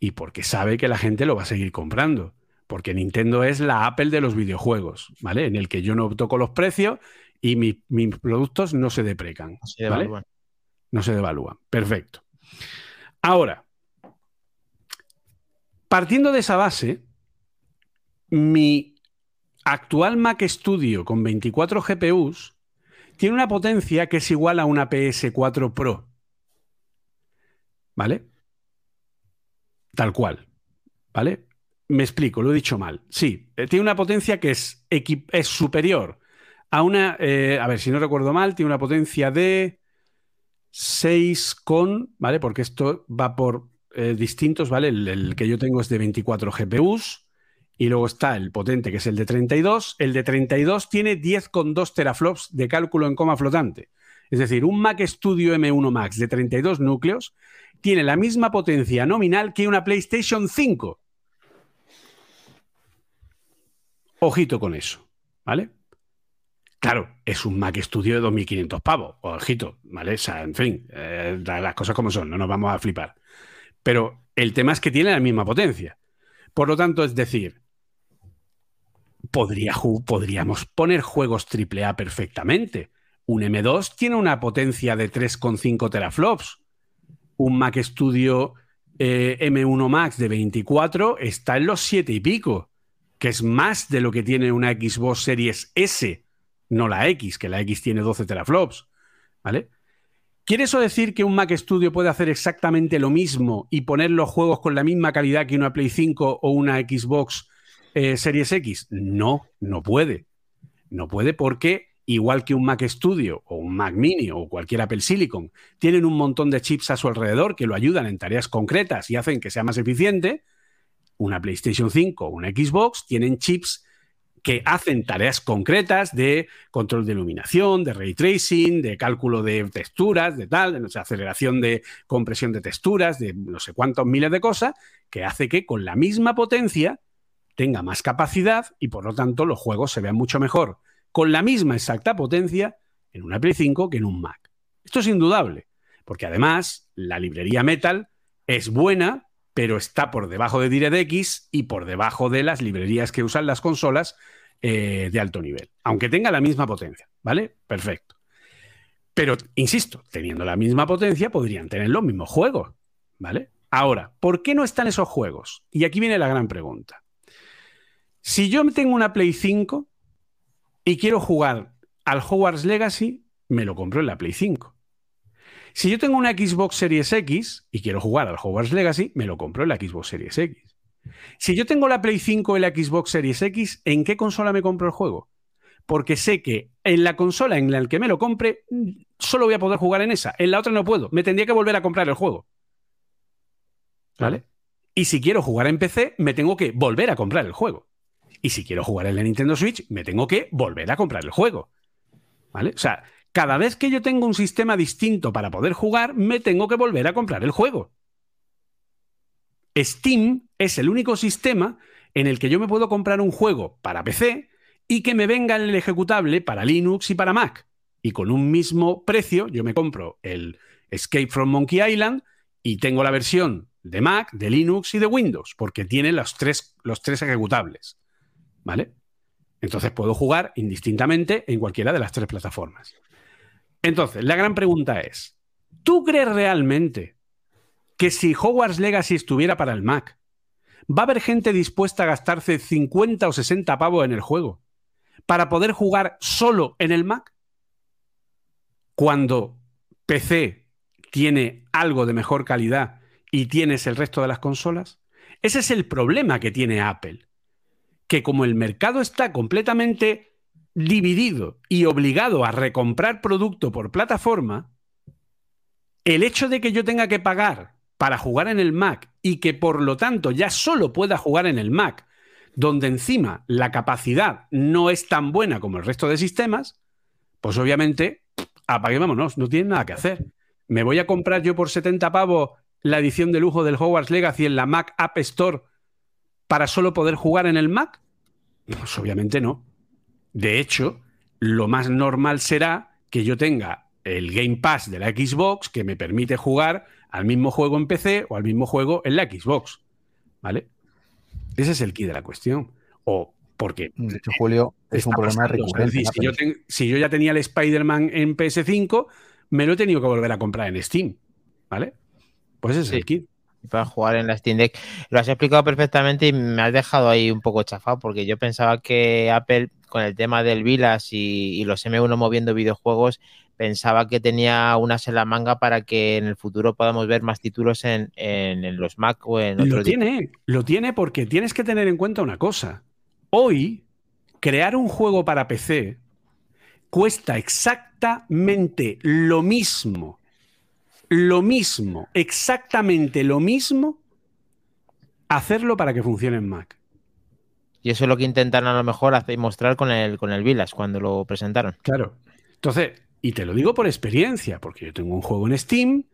Y porque sabe que la gente lo va a seguir comprando porque Nintendo es la Apple de los videojuegos, ¿vale? En el que yo no toco los precios y mis productos no se deprecan. No se devalúan. No se devalúan. Perfecto. Ahora, partiendo de esa base, mi actual Mac Studio con 24 GPUs tiene una potencia que es igual a una PS4 Pro. ¿Vale? Tal cual. ¿Vale? Me explico, lo he dicho mal. Sí, eh, tiene una potencia que es, es superior a una, eh, a ver si no recuerdo mal, tiene una potencia de 6 con, ¿vale? Porque esto va por eh, distintos, ¿vale? El, que yo tengo es de 24 GPUs y luego está el potente que es el de 32. El de 32 tiene 10,2 teraflops de cálculo en coma flotante. Es decir, un Mac Studio M1 Max de 32 núcleos tiene la misma potencia nominal que una PlayStation 5. Ojito con eso, ¿vale? Claro, es un Mac Studio de 2.500 pavos. Ojito, ¿vale? O sea, en fin, eh, las cosas como son, no nos vamos a flipar. Pero el tema es que tiene la misma potencia. Por lo tanto, es decir, podría, podríamos poner juegos AAA perfectamente. Un M2 tiene una potencia de 3,5 teraflops. Un Mac Studio eh, M1 Max de 24 está en los 7 y pico que es más de lo que tiene una Xbox Series S, no la X, que la X tiene 12 teraflops. ¿Vale? ¿Quiere eso decir que un Mac Studio puede hacer exactamente lo mismo y poner los juegos con la misma calidad que una Play 5 o una Xbox eh, Series X? No, no puede. No puede porque, igual que un Mac Studio o un Mac Mini o cualquier Apple Silicon, tienen un montón de chips a su alrededor que lo ayudan en tareas concretas y hacen que sea más eficiente, una PlayStation 5 o una Xbox tienen chips que hacen tareas concretas de control de iluminación, de ray tracing, de cálculo de texturas, de tal, de aceleración de compresión de texturas, de no sé cuántos miles de cosas, que hace que con la misma potencia tenga más capacidad y por lo tanto los juegos se vean mucho mejor con la misma exacta potencia en una Play 5 que en un Mac. Esto es indudable, porque además la librería Metal es buena pero está por debajo de DirectX y por debajo de las librerías que usan las consolas eh, de alto nivel, aunque tenga la misma potencia, ¿vale? Perfecto. Pero, insisto, teniendo la misma potencia, podrían tener los mismos juegos, ¿vale? Ahora, ¿por qué no están esos juegos? Y aquí viene la gran pregunta. Si yo tengo una Play 5 y quiero jugar al Hogwarts Legacy, me lo compro en la Play 5. Si yo tengo una Xbox Series X y quiero jugar al Hogwarts Legacy, me lo compro en la Xbox Series X. Si yo tengo la Play 5 y la Xbox Series X, ¿en qué consola me compro el juego? Porque sé que en la consola en la que me lo compre, solo voy a poder jugar en esa. En la otra no puedo. Me tendría que volver a comprar el juego. ¿Vale? Y si quiero jugar en PC, me tengo que volver a comprar el juego. Y si quiero jugar en la Nintendo Switch, me tengo que volver a comprar el juego. ¿Vale? O sea, cada vez que yo tengo un sistema distinto para poder jugar, me tengo que volver a comprar el juego. Steam es el único sistema en el que yo me puedo comprar un juego para PC y que me venga el ejecutable para Linux y para Mac. Y con un mismo precio, yo me compro el Escape from Monkey Island y tengo la versión de Mac, de Linux y de Windows, porque tiene los tres, los tres ejecutables. ¿Vale? Entonces puedo jugar indistintamente en cualquiera de las tres plataformas. Entonces, la gran pregunta es, ¿tú crees realmente que si Hogwarts Legacy estuviera para el Mac, va a haber gente dispuesta a gastarse 50 o 60 pavos en el juego para poder jugar solo en el Mac? Cuando PC tiene algo de mejor calidad y tienes el resto de las consolas. Ese es el problema que tiene Apple que como el mercado está completamente dividido y obligado a recomprar producto por plataforma, el hecho de que yo tenga que pagar para jugar en el Mac y que por lo tanto ya solo pueda jugar en el Mac, donde encima la capacidad no es tan buena como el resto de sistemas, pues obviamente, apague vámonos, no tiene nada que hacer. ¿Me voy a comprar yo por 70 pavos la edición de lujo del Hogwarts Legacy en la Mac App Store para solo poder jugar en el Mac? Pues obviamente no. De hecho, lo más normal será que yo tenga el Game Pass de la Xbox que me permite jugar al mismo juego en PC o al mismo juego en la Xbox. ¿Vale? Ese es el key de la cuestión. O porque. De hecho, Julio, es un problema recurrente. si, yo si, yo ya tenía el Spider-Man en PS5, me lo he tenido que volver a comprar en Steam. ¿Vale? Pues ese es el kit para jugar en la Steam Deck. Lo has explicado perfectamente y me has dejado ahí un poco chafado porque yo pensaba que Apple con el tema del Vilas y, los M1 moviendo videojuegos pensaba que tenía unas en la manga para que en el futuro podamos ver más títulos en, los Mac o en otros. Lo tiene, lo tiene porque tienes que tener en cuenta una cosa. Hoy, crear un juego para PC cuesta exactamente lo mismo lo mismo, exactamente lo mismo, hacerlo para que funcione en Mac. Y eso es lo que intentaron a lo mejor hacer, mostrar con el, con el Village cuando lo presentaron. Claro. Entonces, y te lo digo por experiencia, porque yo tengo un juego en Steam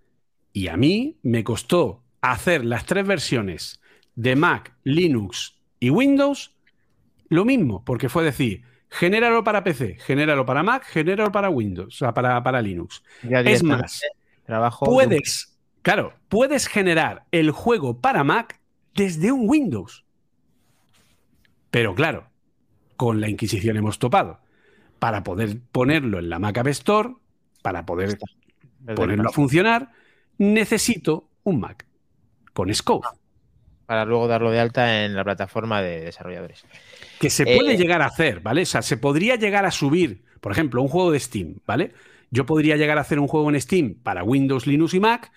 y a mí me costó hacer las tres versiones de Mac, Linux y Windows lo mismo, porque fue decir, genéralo para PC, genéralo para Mac, genéralo para Windows, o sea, para, para Linux. es más, Trabajo puedes, claro, puedes generar el juego para Mac desde un Windows. Pero claro, con la Inquisición hemos topado. Para poder ponerlo en la Mac App Store, para poder ponerlo a funcionar, necesito un Mac con Scope. Para luego darlo de alta en la plataforma de desarrolladores. Que se puede eh, llegar a hacer, ¿vale? O sea, se podría llegar a subir, por ejemplo, un juego de Steam, ¿vale? Yo podría llegar a hacer un juego en Steam para Windows, Linux y Mac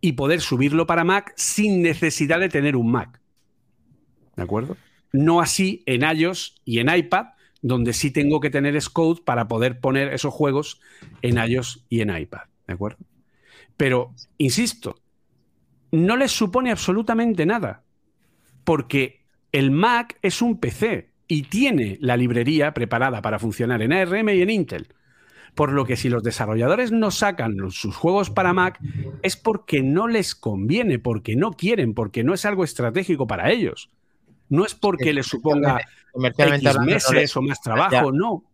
y poder subirlo para Mac sin necesidad de tener un Mac. ¿De acuerdo? No así en iOS y en iPad, donde sí tengo que tener Scode para poder poner esos juegos en iOS y en iPad. ¿De acuerdo? Pero, insisto, no les supone absolutamente nada, porque el Mac es un PC y tiene la librería preparada para funcionar en ARM y en Intel. Por lo que si los desarrolladores no sacan sus juegos para Mac es porque no les conviene, porque no quieren, porque no es algo estratégico para ellos. No es porque les suponga X meses o más trabajo, no.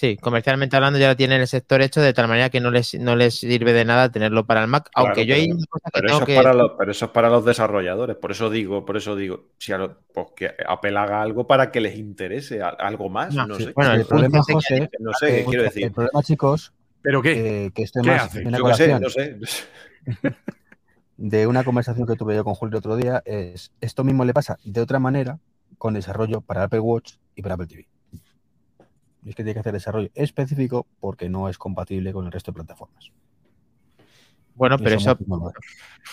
Sí, comercialmente hablando ya tienen el sector hecho de tal manera que no les, no les sirve de nada tenerlo para el Mac, aunque yo hay pero, eso Es para los, pero eso es para los desarrolladores, por eso digo, por eso digo, si pues que Apple haga algo para que les interese algo más, no, sé. Bueno, el, problema, José, no sé qué quiero decir. El problema, chicos, ¿pero qué? Eh, que esto más yo sé, no sé. *laughs* de una conversación que tuve yo con Julio el otro día es esto mismo le pasa de otra manera con desarrollo para Apple Watch y para Apple TV es que tiene que hacer desarrollo específico porque no es compatible con el resto de plataformas. Bueno, pero eso,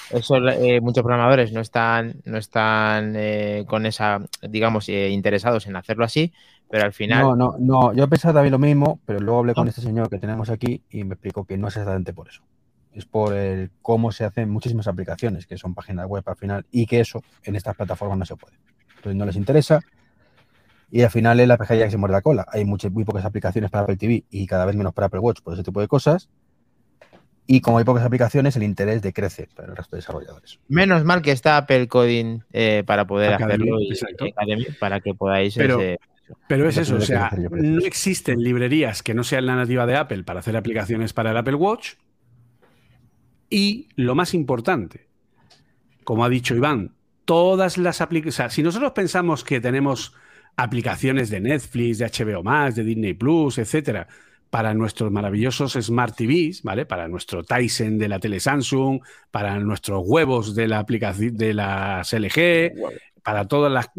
eso eh, muchos programadores no están, no están eh, con esa, digamos, eh, interesados en hacerlo así, pero al final. No, no, no. Yo pensaba también lo mismo, pero luego hablé con este señor que tenemos aquí y me explicó que no es exactamente por eso. es por el cómo se hacen muchísimas aplicaciones, que son páginas web al final, y que eso en estas plataformas no se puede. Entonces no les interesa, y al final es la pescadilla que se muerde la cola. Hay muchas, muy pocas aplicaciones para Apple TV y cada vez menos para Apple Watch por ese tipo de cosas. Y como hay pocas aplicaciones, el interés decrece para el resto de desarrolladores. Menos mal que está Apple Coding eh, para poder hacerlo y, para que podáis. Pero, pero es eso, o sea, no existen librerías que no sean la nativa de Apple para hacer aplicaciones para el Apple Watch. Y lo más importante, como ha dicho Iván, todas las aplicaciones. O sea, si nosotros pensamos que tenemos aplicaciones de Netflix, de HBO Max, de Disney Plus, etcétera, para nuestros maravillosos Smart TVs, ¿vale? Para nuestro Tyson de la tele Samsung, para nuestros huevos de la aplicación de las LG, para todas las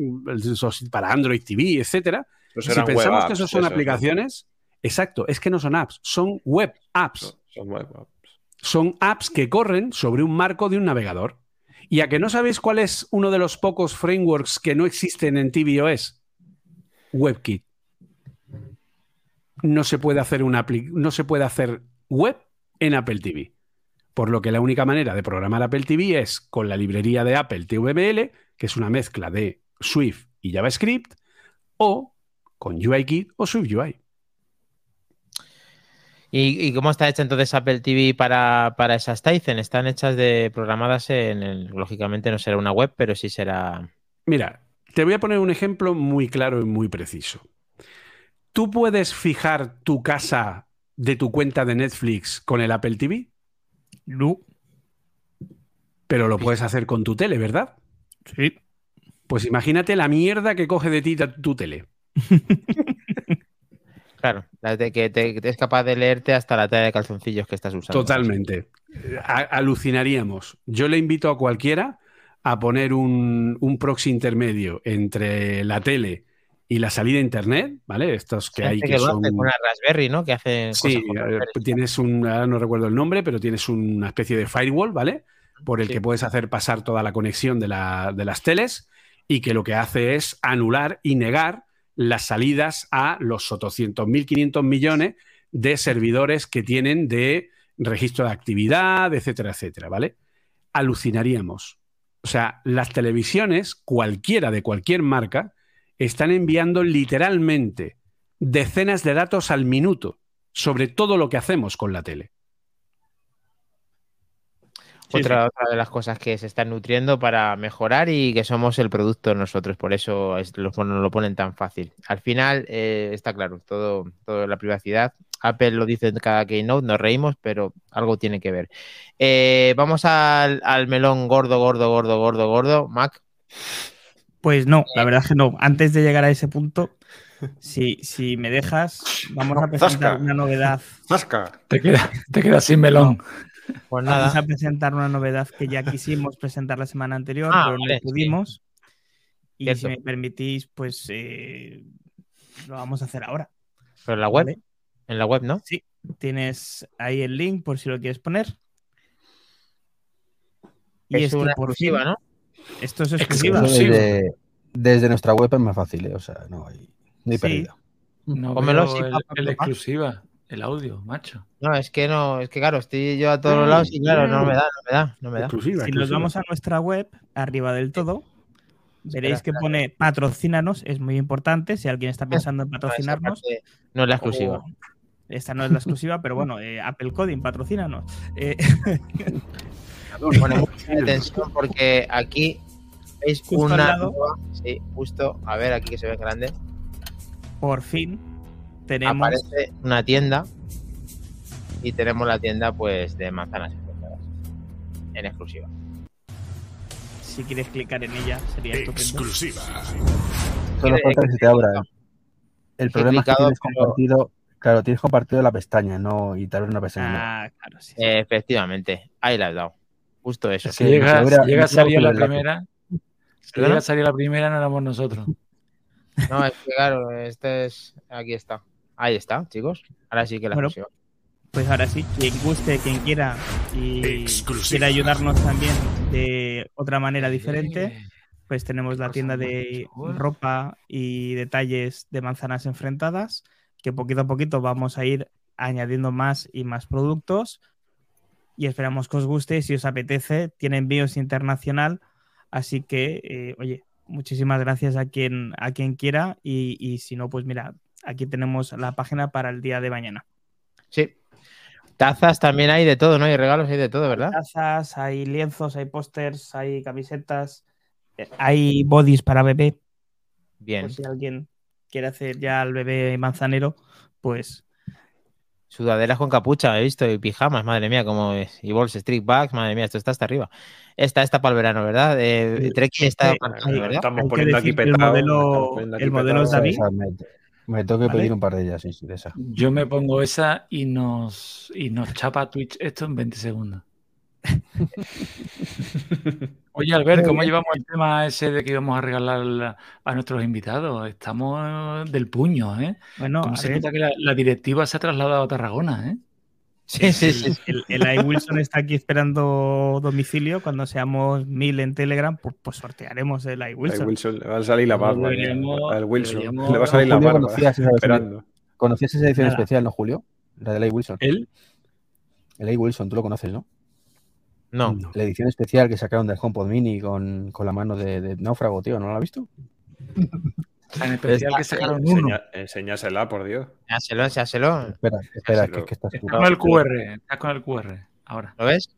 para Android TV, etcétera. si pensamos que eso son aplicaciones, exacto, es que no son apps, son web apps. son web apps. Son apps que corren sobre un marco de un navegador. Y a que no sabéis cuál es uno de los pocos frameworks que no existen en tvOS, WebKit. No se puede hacer una no se puede hacer web en Apple TV. Por lo que la única manera de programar Apple TV es con la librería de Apple TVBL, que es una mezcla de Swift y JavaScript, o con UIKit o SwiftUI. ¿Y, ¿Y, cómo está hecha entonces Apple TV para, para, esas Tizen? Están hechas de programadas en, lógicamente no será una web, pero sí será. Mira, te voy a poner un ejemplo muy claro y muy preciso. ¿Tú puedes fijar tu casa de tu cuenta de Netflix con el Apple TV? No. Pero lo puedes hacer con tu tele, ¿verdad? Sí. Pues imagínate la mierda que coge de ti tu tele. *laughs* claro, que, te, es capaz de leerte hasta la tela de calzoncillos que estás usando. Totalmente. alucinaríamos. Yo le invito a cualquiera a poner un, proxy intermedio entre la tele y la salida a internet, ¿vale? Estos que hay que, son... una Raspberry, ¿no? Que hace sí, eh, tienes un, ahora no recuerdo el nombre, pero tienes una especie de firewall, ¿vale? Por el que puedes hacer pasar toda la conexión de, las teles y que lo que hace es anular y negar las salidas a los 800.500 millones de servidores que tienen de registro de actividad, etcétera, etcétera, ¿vale? Alucinaríamos o sea, las televisiones, cualquiera de cualquier marca, están enviando literalmente decenas de datos al minuto sobre todo lo que hacemos con la tele. otra, de las cosas que se están nutriendo para mejorar y que somos el producto nosotros, por eso nos lo ponen tan fácil. Al final, eh, está claro, todo, todo la privacidad Apple lo dice en cada keynote, nos reímos, pero algo tiene que ver. Eh, vamos al, melón gordo, gordo, gordo, gordo, gordo. Mac. Pues no, la verdad es que no. Antes de llegar a ese punto, *laughs* si, si me dejas, vamos a presentar una novedad. Te, queda, te quedas sin melón. Pues nada. Vamos a presentar una novedad que ya quisimos presentar la semana anterior, ah, pero no pudimos. Y si me permitís, pues eh, lo vamos a hacer ahora. ¿Pero en la web? En la web, ¿no? Sí, tienes ahí el link por si lo quieres poner. Y es, una exclusiva, ¿no? Esto es exclusiva. Desde, nuestra web es más fácil, ¿eh? o sea, no hay, no hay pérdida. No el, exclusiva, el audio, macho. No, es que no, es que claro, estoy yo a todos lados y claro, no me da, no me da, no me da. si nos vamos a nuestra web, arriba del todo, veréis que pone patrocínanos, es muy importante. Si alguien está ah, pensando en patrocinarnos. No es la exclusiva. Esta no es la *laughs* exclusiva, pero bueno, eh, Apple Coding, patrocínanos. Eh... Bueno, *laughs* atención porque aquí veis una. Sí, justo. A ver, aquí que se ve grande. Por fin tenemos. Aparece una tienda y tenemos la tienda pues de manzanas en exclusiva. Si quieres clicar en ella, sería estupendo. Exclusiva. Solo falta que se te abra. El problema es que tienes compartido Claro, tienes compartido la pestaña, ¿no? Y tal vez una pestaña. Ah, claro, sí. efectivamente, ahí la has dado. Justo eso. Si llega, a salir la primera, si llega a salir la primera, no éramos nosotros. No, es que claro, este es. Aquí está. Ahí está, chicos. Ahora sí que la bueno, Pues ahora sí, quien guste, quien quiera y quiera ayudarnos también de otra manera diferente, pues tenemos la tienda de ropa y detalles de manzanas enfrentadas que poquito a poquito vamos a ir añadiendo más y más productos. y esperamos que os guste. Si os apetece, tiene envíos internacional. Así que, eh, oye, muchísimas gracias a quien, a quien quiera. Y, y si no, pues mira, aquí tenemos la página para el día de mañana. Sí, Tazas también hay de todo, ¿no? Hay regalos, hay de todo, ¿verdad? Tazas, hay lienzos, hay pósters, hay camisetas, eh, hay bodies para bebé. Bien. Por si alguien quiere hacer ya al bebé manzanero, pues. Sudaderas con capucha, he visto, y pijamas, madre mía, como es. Y bolsas, street bags, madre mía, esto está hasta arriba. Esta está para el verano, ¿verdad? Eh, está para el ¿verdad? Estamos poniendo aquí petado. El modelo, el modelo es David. Me tengo que pedir un par de ellas, sí, de esa. Yo me pongo esa y nos, y nos chapa Twitch esto en 20 segundos. *laughs* Oye, Albert, ¿cómo llevamos el tema ese de que íbamos a regalar a nuestros invitados? Estamos del puño, ¿eh? Bueno, ¿Cómo se nota que la, la, directiva se ha trasladado a Tarragona, ¿eh? Sí, sí, sí. El, el, Wilson está aquí esperando domicilio. Cuando seamos mil en Telegram, pues, pues sortearemos el iWilson. Wilson. le va a salir la barba. Al Wilson. Le va a salir la barba. Conocías esa, esperando. ¿Conocías esa edición especial, no, Julio? La del iWilson. ¿El? El iWilson, tú lo conoces, ¿no? No. La edición especial que sacaron del HomePod Mini con, con la mano de, de náufrago, tío, ¿no la has visto? *laughs* En especial que sacaron uno. enseñásela, por Dios. Enséñaselo, enséñaselo. Espera, espera, que, que estás está con el QR, está con el QR. Ahora. ¿Lo ves?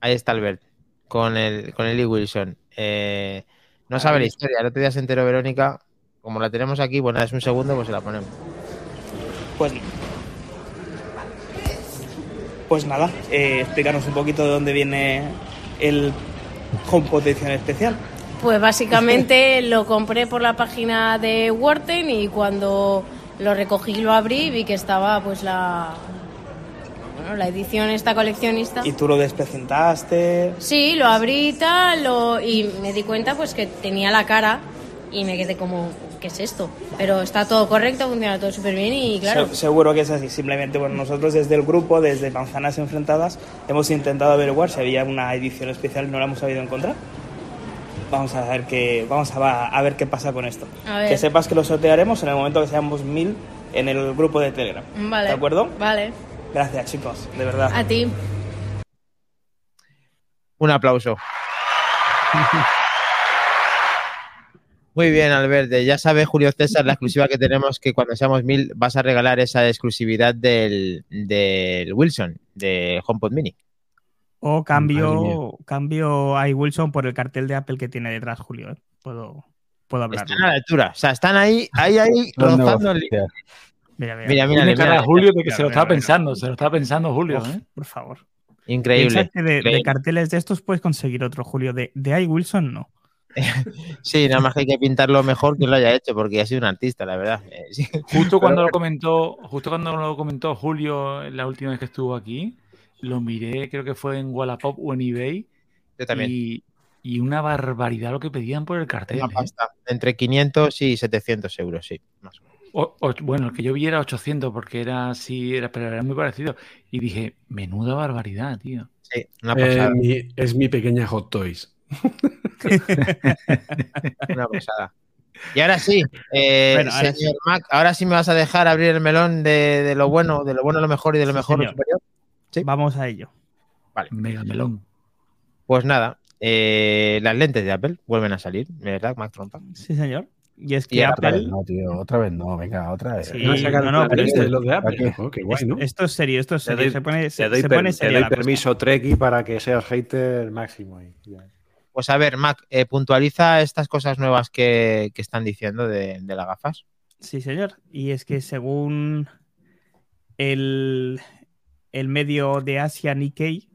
Ahí está Albert, con el, con el E. Wilson. Eh, no sabe la historia. El otro día se enteró Verónica. Como la tenemos aquí, bueno, es un segundo, pues se la ponemos. Pues. Pues nada, eh, explícanos un poquito de dónde viene el HomePod edición especial. Pues básicamente *laughs* lo compré por la página de Worten y cuando lo recogí y lo abrí vi que estaba pues la bueno, la edición esta coleccionista. ¿Y tú lo despresentaste? Sí, lo abrí y tal y me di cuenta pues que tenía la cara y me quedé como ¿qué es esto? Pero está todo correcto, funciona todo súper bien y claro. seguro que es así. Simplemente, bueno, nosotros desde el grupo, desde Manzanas Enfrentadas, hemos intentado averiguar si había una edición especial y no la hemos sabido encontrar vamos a ver qué, vamos a, a ver qué pasa con esto. Que sepas que lo sortearemos en el momento que seamos mil en el grupo de Telegram. Vale. ¿De acuerdo? Vale. Gracias, chicos, de verdad. A ti. Un aplauso. *laughs* Muy bien, Alberto. Ya sabe Julio César la exclusiva que tenemos, que cuando seamos mil vas a regalar esa exclusividad del, del Wilson, de HomePod Mini. O cambio, cambio a Wilson por el cartel de Apple que tiene detrás Julio. ¿eh? Puedo, puedo hablar. Están a la altura. O sea, están ahí, ahí, ahí, *laughs* rozando el... Mira, mira, mira. mira, cara Julio de que se lo estaba pensando, se lo estaba pensando Julio. ¿eh? Por favor. Increíble. de, carteles de estos puedes conseguir otro, Julio. De, de Wilson no. *laughs* sí, nada más que hay que pintarlo mejor que lo haya hecho, porque ha sido un artista, la verdad. Eh, justo cuando lo comentó, justo cuando lo comentó Julio la última vez que estuvo aquí, lo miré, creo que fue en Wallapop o en eBay. Yo también. Y, una barbaridad lo que pedían por el cartel. ¿eh? Entre 500 y 700 euros, sí. bueno, el que yo vi era 800 porque era así, era, pero era muy parecido. Y dije, menuda barbaridad, tío. Sí, una eh, pasada. es mi pequeña Hot Toys. *laughs* una pasada. Y ahora sí, eh, señor Mac, ahora sí me vas a dejar abrir el melón de, lo bueno, de lo bueno, lo mejor y de lo mejor, lo superior. Vamos a ello. Vale. Mega melón. Pues nada, eh, las lentes de Apple vuelven a salir, ¿verdad, Mac Trompa? Sí, señor. Y es que Apple... Otra vez no, tío, otra vez no, venga, otra vez. Sí, no, no, pero este, los de Apple. Oh, qué guay, ¿no? Esto es serio, esto es serio. se pone, se, doy, se pone serio te doy permiso, Treki, para que seas hater máximo. Ahí. Pues a ver, Mac, eh, puntualiza estas cosas nuevas que, están diciendo de, de las gafas. Sí, señor. Y es que según el, el medio de Asia Nikkei,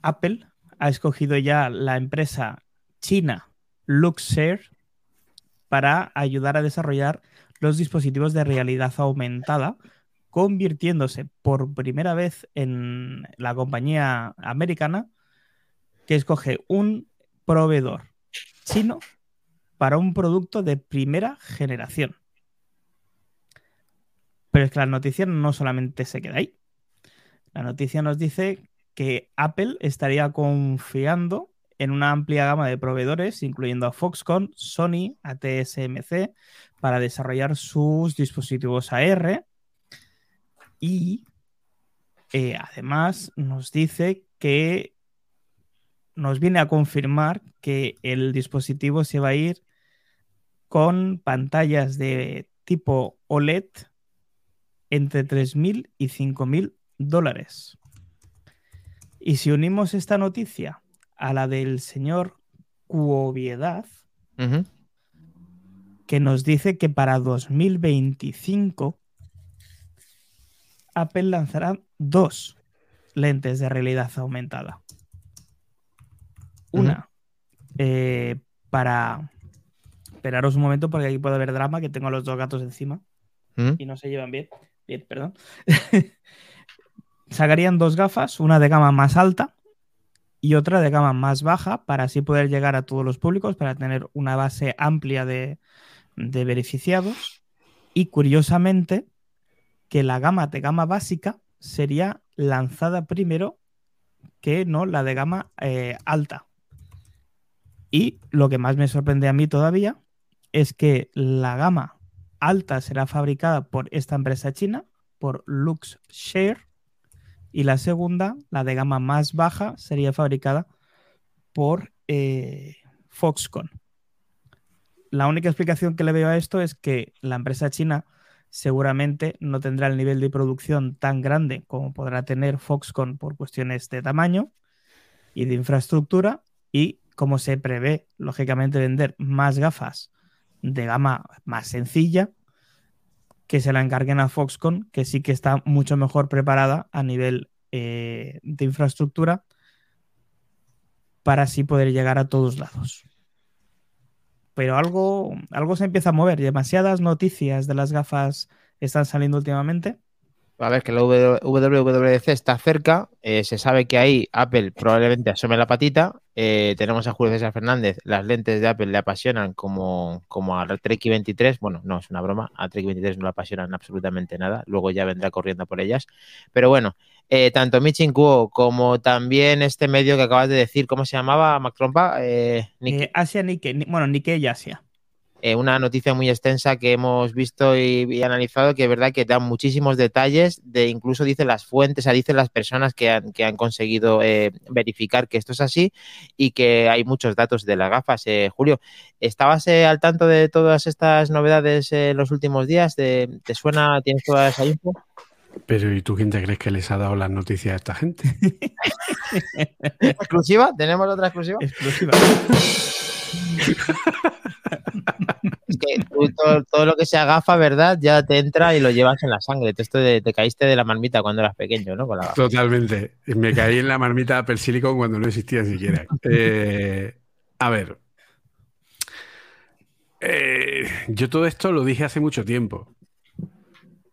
Apple ha escogido ya la empresa china Luxshare para ayudar a desarrollar los dispositivos de realidad aumentada, convirtiéndose por primera vez en la compañía americana que escoge un proveedor chino para un producto de primera generación. Pero es que la noticia no solamente se queda ahí. La noticia nos dice que Apple estaría confiando en una amplia gama de proveedores, incluyendo a Foxconn, Sony, a TSMC, para desarrollar sus dispositivos AR. Y eh, además nos dice que nos viene a confirmar que el dispositivo se va a ir con pantallas de tipo OLED entre 3.000 y 5.000 dólares. Y si unimos esta noticia a la del señor Cuoviedad, que nos dice que para 2025 Apple lanzará dos lentes de realidad aumentada. Una eh, para... Esperaros un momento porque aquí puede haber drama, que tengo a los dos gatos encima y no se llevan bien. Bien, perdón. *laughs* Sacarían dos gafas, una de gama más alta y otra de gama más baja para así poder llegar a todos los públicos, para tener una base amplia de, de beneficiados. Y curiosamente, que la gama de gama básica sería lanzada primero que no la de gama eh, alta. Y lo que más me sorprende a mí todavía es que la gama alta será fabricada por esta empresa china, por LuxShare, y la segunda, la de gama más baja, sería fabricada por eh, Foxconn. La única explicación que le veo a esto es que la empresa china seguramente no tendrá el nivel de producción tan grande como podrá tener Foxconn por cuestiones de tamaño y de infraestructura y como se prevé, lógicamente, vender más gafas de gama más sencilla, que se la encarguen a Foxconn, que sí que está mucho mejor preparada a nivel eh, de infraestructura para así poder llegar a todos lados. Pero algo, algo se empieza a mover. Demasiadas noticias de las gafas están saliendo últimamente a ver, que la WWDC está cerca. Eh, se sabe que ahí Apple probablemente asome la patita. Eh, tenemos a Julio César Fernández. Las lentes de Apple le apasionan como, como a Trek 23. Bueno, no, es una broma. A Trek 23 no le apasionan absolutamente nada. Luego ya vendrá corriendo por ellas. Pero bueno, eh, tanto Michin Kuo como también este medio que acabas de decir, ¿cómo se llamaba, Mac Trompa? Asia Nikkei. Bueno, Nikkei y Asia. Eh, una noticia muy extensa que hemos visto y, analizado, que es verdad que da muchísimos detalles, de incluso dice las fuentes, o sea, dice las personas que han, que han conseguido eh, verificar que esto es así y que hay muchos datos de las gafas. Eh, Julio, ¿estabas al tanto de todas estas novedades en los últimos días? ¿Te, suena, tienes toda esa info? Pero ¿y tú quién te crees que les ha dado las noticias a esta gente? *laughs* ¿Exclusiva? ¿Tenemos otra exclusiva? Exclusiva. Es que todo, lo que sea gafa, ¿verdad? Ya te entra y lo llevas en la sangre. Te, te caíste de la marmita cuando eras pequeño, ¿no? Totalmente. Me caí en la marmita Apple Silicon cuando no existía siquiera. Eh, a ver. Eh, yo todo esto lo dije hace mucho tiempo.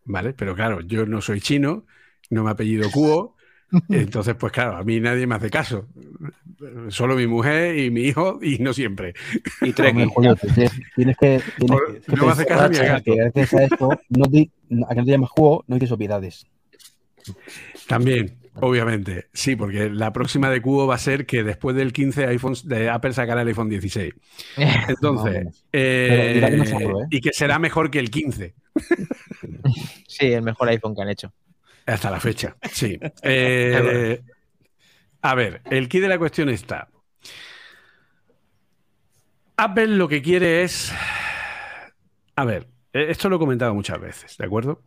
¿Vale? Pero claro, yo no soy chino, no me apellido Kuo. *laughs* Entonces, pues claro, a mí nadie me hace caso. Solo mi mujer y mi hijo y no siempre. Y tres tienes, que, *laughs* no me hace caso a que gracias a esto, no te, a que no te llamas juego, no dices obviedades. También, obviamente. Sí, porque la próxima de Cubo va a ser que después del 15 iPhone, de Apple sacará el iPhone 16. *laughs* Entonces, eh, ¿eh? y que será mejor que el 15. Sí, el mejor iPhone que han hecho. Hasta la fecha, sí. *laughs* Eh, a ver, el key de la cuestión está. Apple lo que quiere es. A ver, e, esto lo he comentado muchas veces, ¿de acuerdo?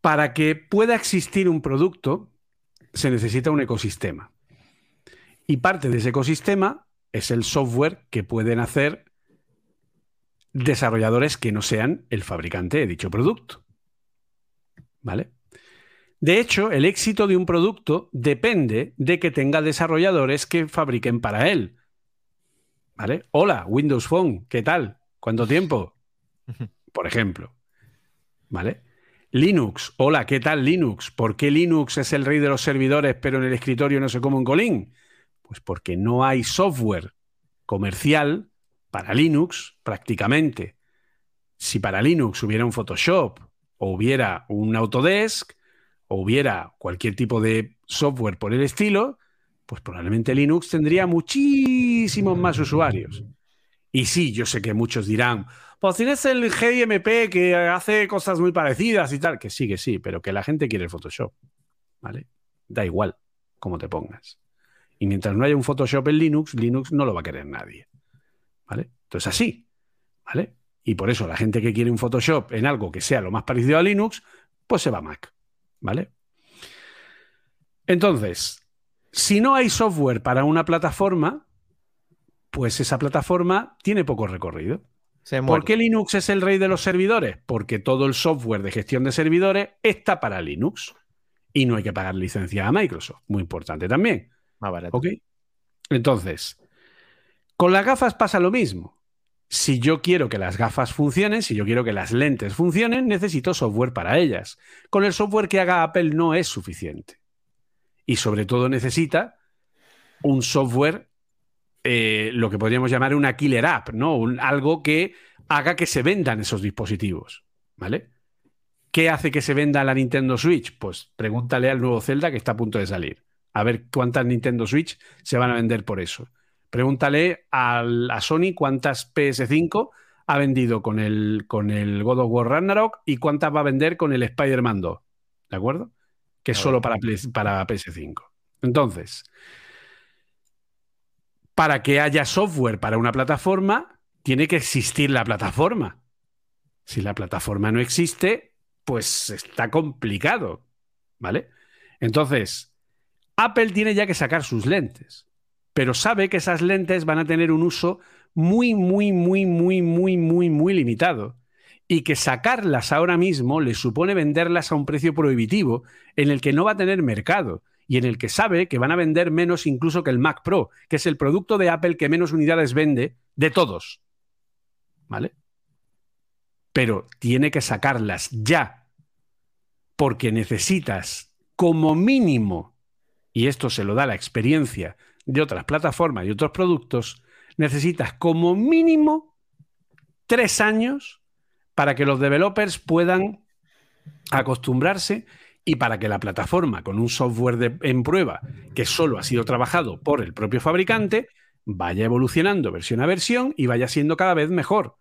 Para que pueda existir un producto, se necesita un ecosistema. Y parte de ese ecosistema es el software que pueden hacer desarrolladores que no sean el fabricante de dicho producto. ¿Vale? De hecho, el éxito de un producto depende de que tenga desarrolladores que fabriquen para él. ¿Vale? Hola, Windows Phone, ¿qué tal? ¿Cuánto tiempo? *laughs* Por ejemplo. ¿Vale? Linux, hola, ¿qué tal Linux? ¿Por qué Linux es el rey de los servidores, pero en el escritorio no se come un colín? Pues porque no hay software comercial para Linux prácticamente. Si para Linux hubiera un Photoshop o hubiera un Autodesk o hubiera cualquier tipo de software por el estilo, pues probablemente Linux tendría muchísimos más usuarios. Y sí, yo sé que muchos dirán, pues tienes el GMP que hace cosas muy parecidas y tal, que sí, que sí, pero que la gente quiere el Photoshop, ¿vale? Da igual cómo te pongas. Y mientras no haya un Photoshop en Linux, Linux no lo va a querer nadie, ¿vale? Entonces así, ¿vale? Y por eso la gente que quiere un Photoshop en algo que sea lo más parecido a Linux, pues se va a Mac, ¿vale? Entonces, si no hay software para una plataforma, pues esa plataforma tiene poco recorrido. ¿Por qué Linux es el rey de los servidores? Porque todo el software de gestión de servidores está para Linux y no hay que pagar licencia a Microsoft. Muy importante también. Más barato. Entonces, con las gafas pasa lo mismo. Si yo quiero que las gafas funcionen, si yo quiero que las lentes funcionen, necesito software para ellas. Con el software que haga Apple no es suficiente. Y sobre todo necesita un software eh, lo que podríamos llamar una killer app, ¿no? algo que haga que se vendan esos dispositivos, ¿vale? ¿Qué hace que se venda la Nintendo Switch? Pues pregúntale al nuevo Zelda que está a punto de salir. A ver cuántas Nintendo Switch se van a vender por eso. Pregúntale a Sony cuántas PS5 ha vendido con el, con el God of War Ragnarok y cuántas va a vender con el Spider-Man 2. ¿De acuerdo? Que es solo para, para PS5. Entonces, para que haya software para una plataforma, tiene que existir la plataforma. Si la plataforma no existe, pues está complicado, ¿vale? Entonces, Apple tiene ya que sacar sus lentes, pero sabe que esas lentes van a tener un uso muy, muy, muy, muy, muy, muy, muy limitado y que sacarlas ahora mismo le supone venderlas a un precio prohibitivo en el que no va a tener mercado y en el que sabe que van a vender menos incluso que el Mac Pro, que es el producto de Apple que menos unidades vende de todos. ¿Vale? Pero tiene que sacarlas ya, porque necesitas como mínimo, y esto se lo da la experiencia de otras plataformas y otros productos, necesitas como mínimo tres años para que los developers puedan acostumbrarse y para que la plataforma con un software en prueba que solo ha sido trabajado por el propio fabricante vaya evolucionando versión a versión y vaya siendo cada vez mejor.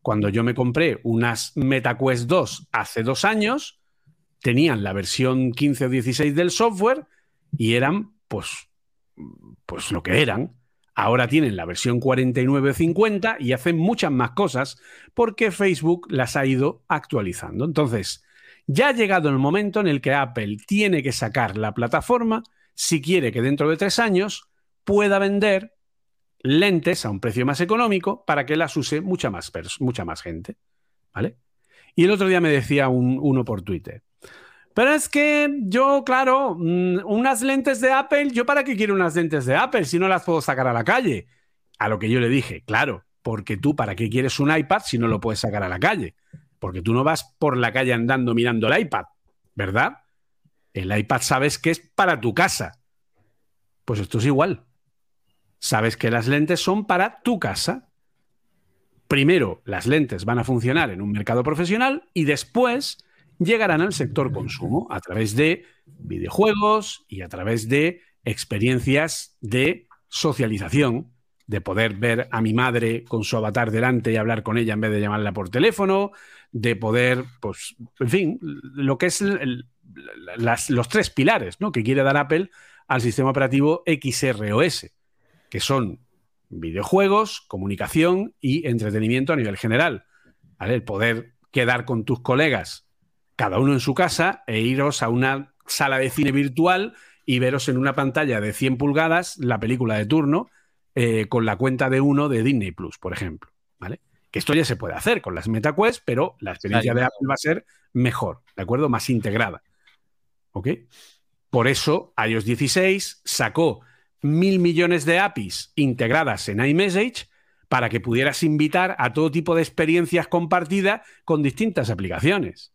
Cuando yo me compré unas MetaQuest 2 hace dos años, tenían la versión 15 o 16 del software y eran pues, pues lo que eran. Ahora tienen la versión 49 o 50 y hacen muchas más cosas porque Facebook las ha ido actualizando. Entonces, ya ha llegado el momento en el que Apple tiene que sacar la plataforma si quiere que dentro de tres años pueda vender lentes a un precio más económico para que las use mucha más, mucha más gente. ¿Vale? Y el otro día me decía uno por Twitter. Pero es que yo, claro, mm, unas lentes de Apple, ¿yo para qué quiero unas lentes de Apple si no las puedo sacar a la calle? A lo que yo le dije, claro, porque tú para qué quieres un iPad si no lo puedes sacar a la calle. Porque tú no vas por la calle andando mirando el iPad, ¿verdad? El iPad sabes que es para tu casa. Pues esto es igual. Sabes que las lentes son para tu casa. Primero, las lentes van a funcionar en un mercado profesional y después llegarán al sector consumo a través de videojuegos y a través de experiencias de socialización de poder ver a mi madre con su avatar delante y hablar con ella en vez de llamarla por teléfono, de poder, pues, en fin, lo que es los tres pilares ¿no? que quiere dar Apple al sistema operativo XROS, que son videojuegos, comunicación y entretenimiento a nivel general. El poder quedar con tus colegas, cada uno en su casa, e iros a una sala de cine virtual y veros en una pantalla de 100 pulgadas la película de turno eh, con la cuenta de uno de Disney Plus, por ejemplo. ¿Vale? Que esto ya se puede hacer con las MetaQuest, pero la experiencia de Apple va a ser mejor, ¿de acuerdo? Más integrada. ¿Ok? Por eso iOS 16 sacó mil millones de APIs integradas en iMessage para que pudieras invitar a todo tipo de experiencias compartidas con distintas aplicaciones.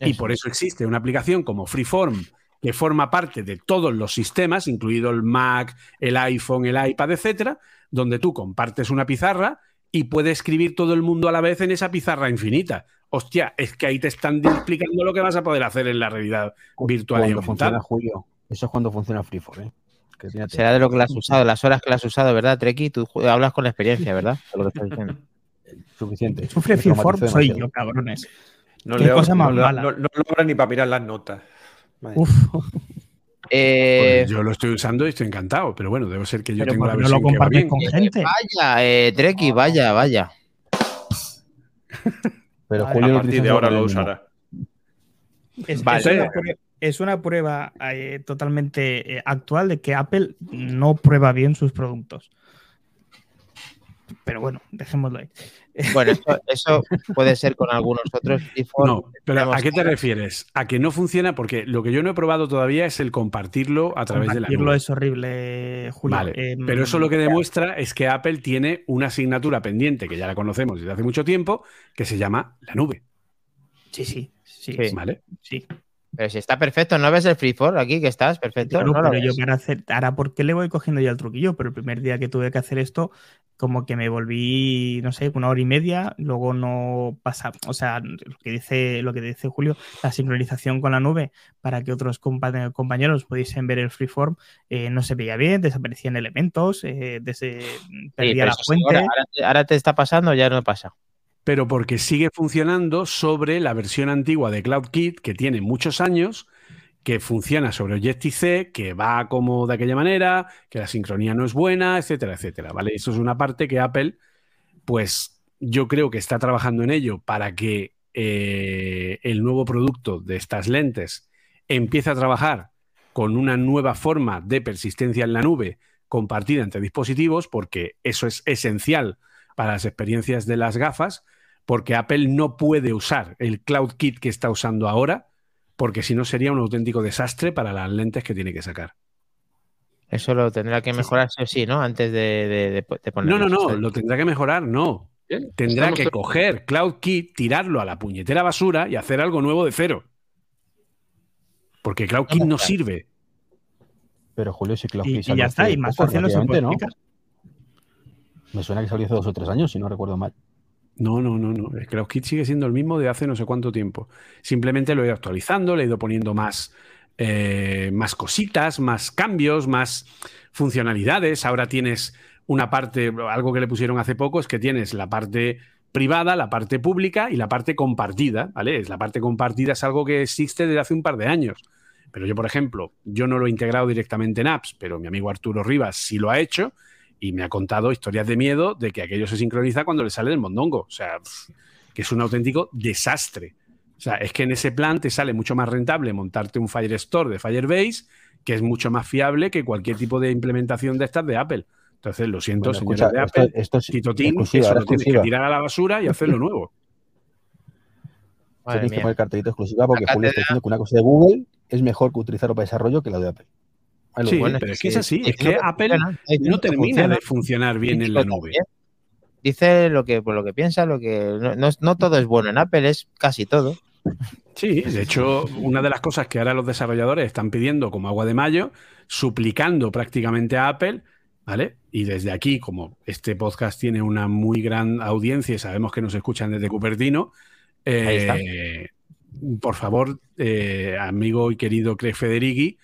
Y por eso existe una aplicación como Freeform que forma parte de todos los sistemas, incluido el Mac, el iPhone, el iPad, etcétera, donde tú compartes una pizarra y puede escribir todo el mundo a la vez en esa pizarra infinita. Hostia, es que ahí te están explicando lo que vas a poder hacer en la realidad virtual y funciona, Julio. Eso es cuando funciona Freeform, ¿eh? Será de lo que le has usado, las horas que le has usado, ¿verdad, Treki? Tú hablas con la experiencia, ¿verdad? lo que estás diciendo. *laughs* Suficiente. Sufre Freeform soy yo, cabrones. No le cosa más no, no, logra ni para mirar las notas. Uf. Eh, pues yo lo estoy usando y estoy encantado, pero bueno, debe ser que yo tengo la versión no lo que con gente. Vaya, eh, Treki, vaya, vaya. pero Julio a partir de ahora lo usará. Es, es, una prueba, eh, totalmente eh, actual de que Apple no prueba bien sus productos. Pero bueno, dejémoslo ahí. Bueno, *laughs* eso, puede ser con algunos otros. No, pero ¿a qué te refieres? ¿A que no funciona? Porque lo que yo no he probado todavía es el compartirlo a través de la Compartirlo es horrible, Julio. Vale, em, pero eso lo que demuestra es que Apple tiene una asignatura pendiente, que ya la conocemos desde hace mucho tiempo, que se llama la nube. Sí, sí, sí. ¿Vale? Sí. Pero si está perfecto, ¿no ves el freeform aquí que estás? Perfecto. no pero yo para hacer, ahora ¿por qué le voy cogiendo ya el truquillo? Pero el primer día que tuve que hacer esto, como que me volví, no sé, una hora y media, luego no pasa, o sea, lo que dice, lo que dice Julio, la sincronización con la nube para que otros compañeros pudiesen ver el freeform, eh, no se veía bien, desaparecían elementos, eh, perdía la fuente. ahora, te, está pasando, ya no pasa pero porque sigue funcionando sobre la versión antigua de CloudKit, que tiene muchos años, que funciona sobre Objective-C, que va como de aquella manera, que la sincronía no es buena, etcétera, etcétera, ¿vale? Eso es una parte que Apple, pues yo creo que está trabajando en ello para que eh, el nuevo producto de estas lentes empiece a trabajar con una nueva forma de persistencia en la nube compartida entre dispositivos, porque eso es esencial para las experiencias de las gafas, porque Apple no puede usar el Cloud Kit que está usando ahora, porque si no sería un auténtico desastre para las lentes que tiene que sacar. Eso lo tendrá que mejorar, sí, sí ¿no? Antes de, poner. No, no, no, lo tendrá que mejorar, no. Tendrá que coger Cloud Kit, tirarlo a la puñetera basura y hacer algo nuevo de cero. Porque Cloud Kit no sirve. Pero Julio, si Cloud Kit. Y, ya está, y más fácil ¿no? Me suena que salió hace dos o tres años, si no recuerdo mal. No, no, no, no. El CloudKit sigue siendo el mismo de hace no sé cuánto tiempo. Simplemente lo he ido actualizando, le he ido poniendo más, eh, más cositas, más cambios, más funcionalidades. Ahora tienes una parte, algo que le pusieron hace poco es que tienes la parte privada, la parte pública y la parte compartida, ¿vale? La parte compartida es algo que existe desde hace un par de años. Pero yo, por ejemplo, yo no lo he integrado directamente en apps, pero mi amigo Arturo Rivas sí lo ha hecho y me ha contado historias de miedo de que aquello se sincroniza cuando le sale del mondongo. O sea, que es un auténtico desastre. O sea, es que en ese plan te sale mucho más rentable montarte un Firestore de Firebase, que es mucho más fiable que cualquier tipo de implementación de estas de Apple. Entonces, lo siento, señores de Apple, esto, es Tito eso lo tienes que tirar a la basura y hacerlo nuevo. Tenéis que poner cartelito exclusiva porque Julio está diciendo que una cosa de Google es mejor que utilizarlo para desarrollo que la de Apple. Sí, pero es que es así, es que Apple no termina de funcionar bien en la nube. Dice lo que, por lo que piensa, lo que no, todo es bueno en Apple, es casi todo. Sí, de hecho, una de las cosas que ahora los desarrolladores están pidiendo como agua de mayo, suplicando prácticamente a Apple, ¿vale? Y desde aquí, como este podcast tiene una muy gran audiencia y sabemos que nos escuchan desde Cupertino, eh, por favor, eh, amigo y querido Craig Federighi,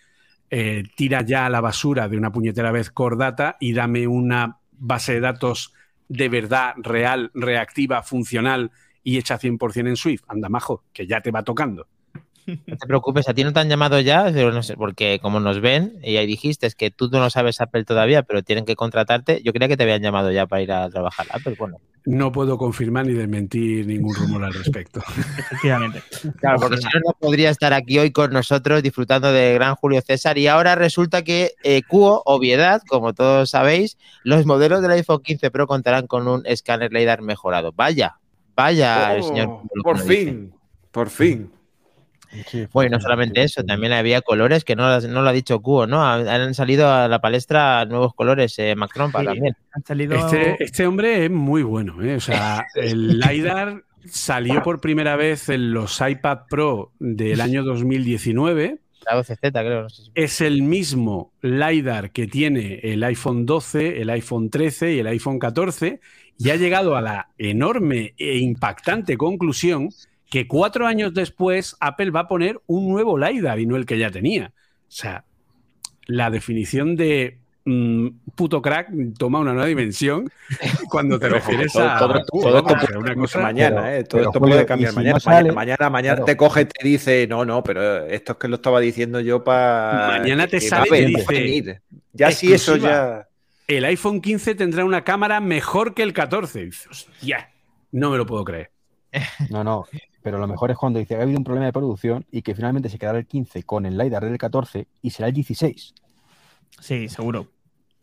eh, tira ya a la basura de una puñetera vez Core Data y dame una base de datos de verdad, real, reactiva, funcional y hecha 100% en Swift. Anda, majo, que ya te va tocando. *laughs* No te preocupes, a ti no te han llamado ya, pero no sé, porque como nos ven, y ahí dijiste es que tú no sabes Apple todavía, pero tienen que contratarte. Yo creía que te habían llamado ya para ir a trabajar Apple. Bueno. No puedo confirmar ni desmentir ningún rumor al respecto. *laughs* Efectivamente. Claro, porque si no, no podría estar aquí hoy con nosotros disfrutando de gran Julio César. Y ahora resulta que eh, QO, obviedad, como todos sabéis, los modelos del iPhone 15 Pro contarán con un escáner LiDAR mejorado. Vaya, vaya, el señor. Oh, por fin, por fin. Bueno, no solamente eso, también había colores que no, no lo ha dicho Cuo, ¿no? Han salido a la palestra nuevos colores, eh, Macron también. Este, este, hombre es muy bueno, ¿eh? O sea, *laughs* el LiDAR salió por primera vez en los iPad Pro del año 2019. La 12Z, creo. Es el mismo LiDAR que tiene el iPhone 12, el iPhone 13 y el iPhone 14 y ha llegado a la enorme e impactante conclusión que cuatro años después Apple va a poner un nuevo LiDAR y no el que ya tenía. O sea, la definición de mm, puto crack toma una nueva dimensión *laughs* cuando te refieres a todo, todo, esto una cosa mañana, ¿eh? todo esto puede cambiar mañana, mañana, mañana, te coge y te dice, no, no, pero esto es que lo estaba diciendo yo para mañana te sale y dice, ya si eso ya el iPhone 15 tendrá una cámara mejor que el 14. Hostia, no me lo puedo creer. No, no, pero lo mejor es cuando dice que ha habido un problema de producción y que finalmente se quedará el 15 con el LiDAR del 14 y será el 16. Sí, seguro.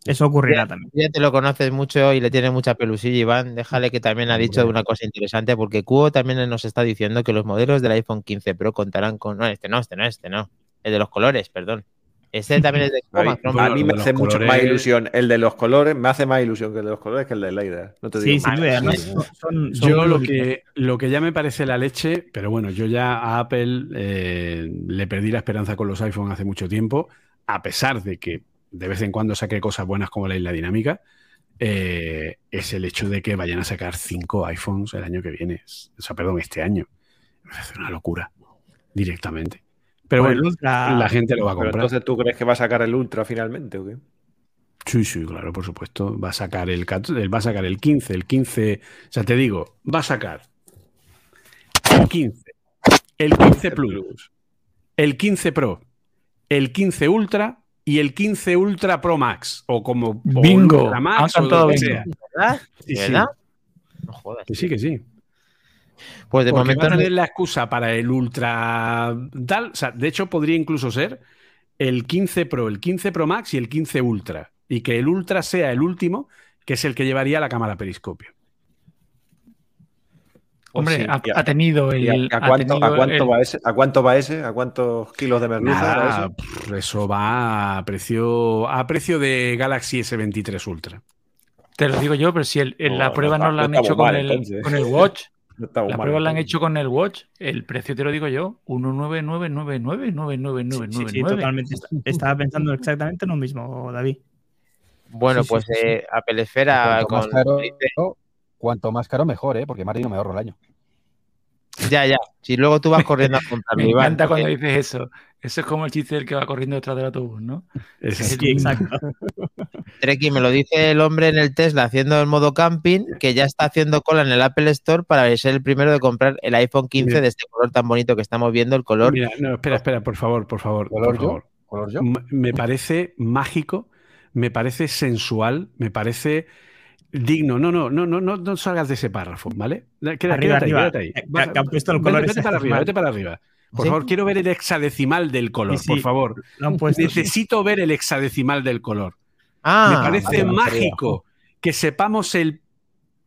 Eso ocurrirá también. Ya te lo conoces mucho y le tienes mucha pelusilla, Iván. Déjale que también ha dicho una cosa interesante, porque Cuo también nos está diciendo que los modelos del iPhone 15 Pro contarán con. No, este no, este no, este no. El de los colores, perdón. Este también es de A mí me hace mucho más ilusión el de los colores, me hace más ilusión que el de los colores que el de LiDAR. No te digo sí, sí, son, yo lo que, lo que ya me parece la leche, pero bueno, yo ya a Apple eh, le perdí la esperanza con los iPhone hace mucho tiempo, a pesar de que de vez en cuando saque cosas buenas como la isla dinámica, eh, es el hecho de que vayan a sacar cinco iPhones el año que viene. O sea, perdón, este año. Me parece una locura, directamente. Pero bueno, la gente lo va a comprar. entonces, ¿tú crees que va a sacar el Ultra finalmente o qué? Sí, sí, claro, por supuesto. Va a sacar el, va a sacar el 15, el 15. O sea, te digo, va a sacar el 15, el 15 Plus, el 15 Pro, el 15 Ultra y el 15 Ultra Pro Max. O como Bingo. Ultra Max. o todo ¿Verdad? Sí, ¿Verdad? No jodas. Que sí, que sí. Pues de momento. no es la excusa para el Ultra tal. O sea, de hecho, podría incluso ser el 15 Pro, el 15 Pro Max y el 15 Ultra. Y que el Ultra sea el último, que es el que llevaría la cámara periscopio. Hombre, ha, tenido el. ¿A, cuánto, va ese? ¿A cuánto va ese? ¿A cuántos kilos de merluza? eso? va a precio, a precio de Galaxy S23 Ultra. Te lo digo yo, pero si el, la prueba no, la han hecho con, el, con el Watch, la prueba la han hecho con el Watch, el precio te lo digo yo, 199999999. Sí, sí, totalmente. Estaba pensando exactamente lo mismo, David. Bueno, pues eh, Apple Esfera cuanto, con... más caro, cuanto más caro, mejor, ¿eh? porque Martín no me ahorro el año. Ya, ya. Si luego tú vas corriendo a *laughs* comprar. me encanta cuando dices eso. Eso es como el chiste del que va corriendo detrás del autobús, ¿no? *laughs* Sí, exacto. *laughs* Treki, me lo dice el hombre en el Tesla haciendo el modo camping, que ya está haciendo cola en el Apple Store para ser el primero de comprar el iPhone 15 de este color tan bonito que estamos viendo, el color. Mira, no, espera, espera, por favor, por favor. ¿Color por favor. yo? Me parece mágico, me parece sensual, me parece digno. No, no, no, no, no, no salgas de ese párrafo, ¿vale? Quédate, arriba, ahí, arriba. ahí. vete, para arriba, vete para arriba. Por favor, quiero ver el hexadecimal del color, por favor. Necesito ver el hexadecimal del color. Ah, Me parece mágico que sepamos el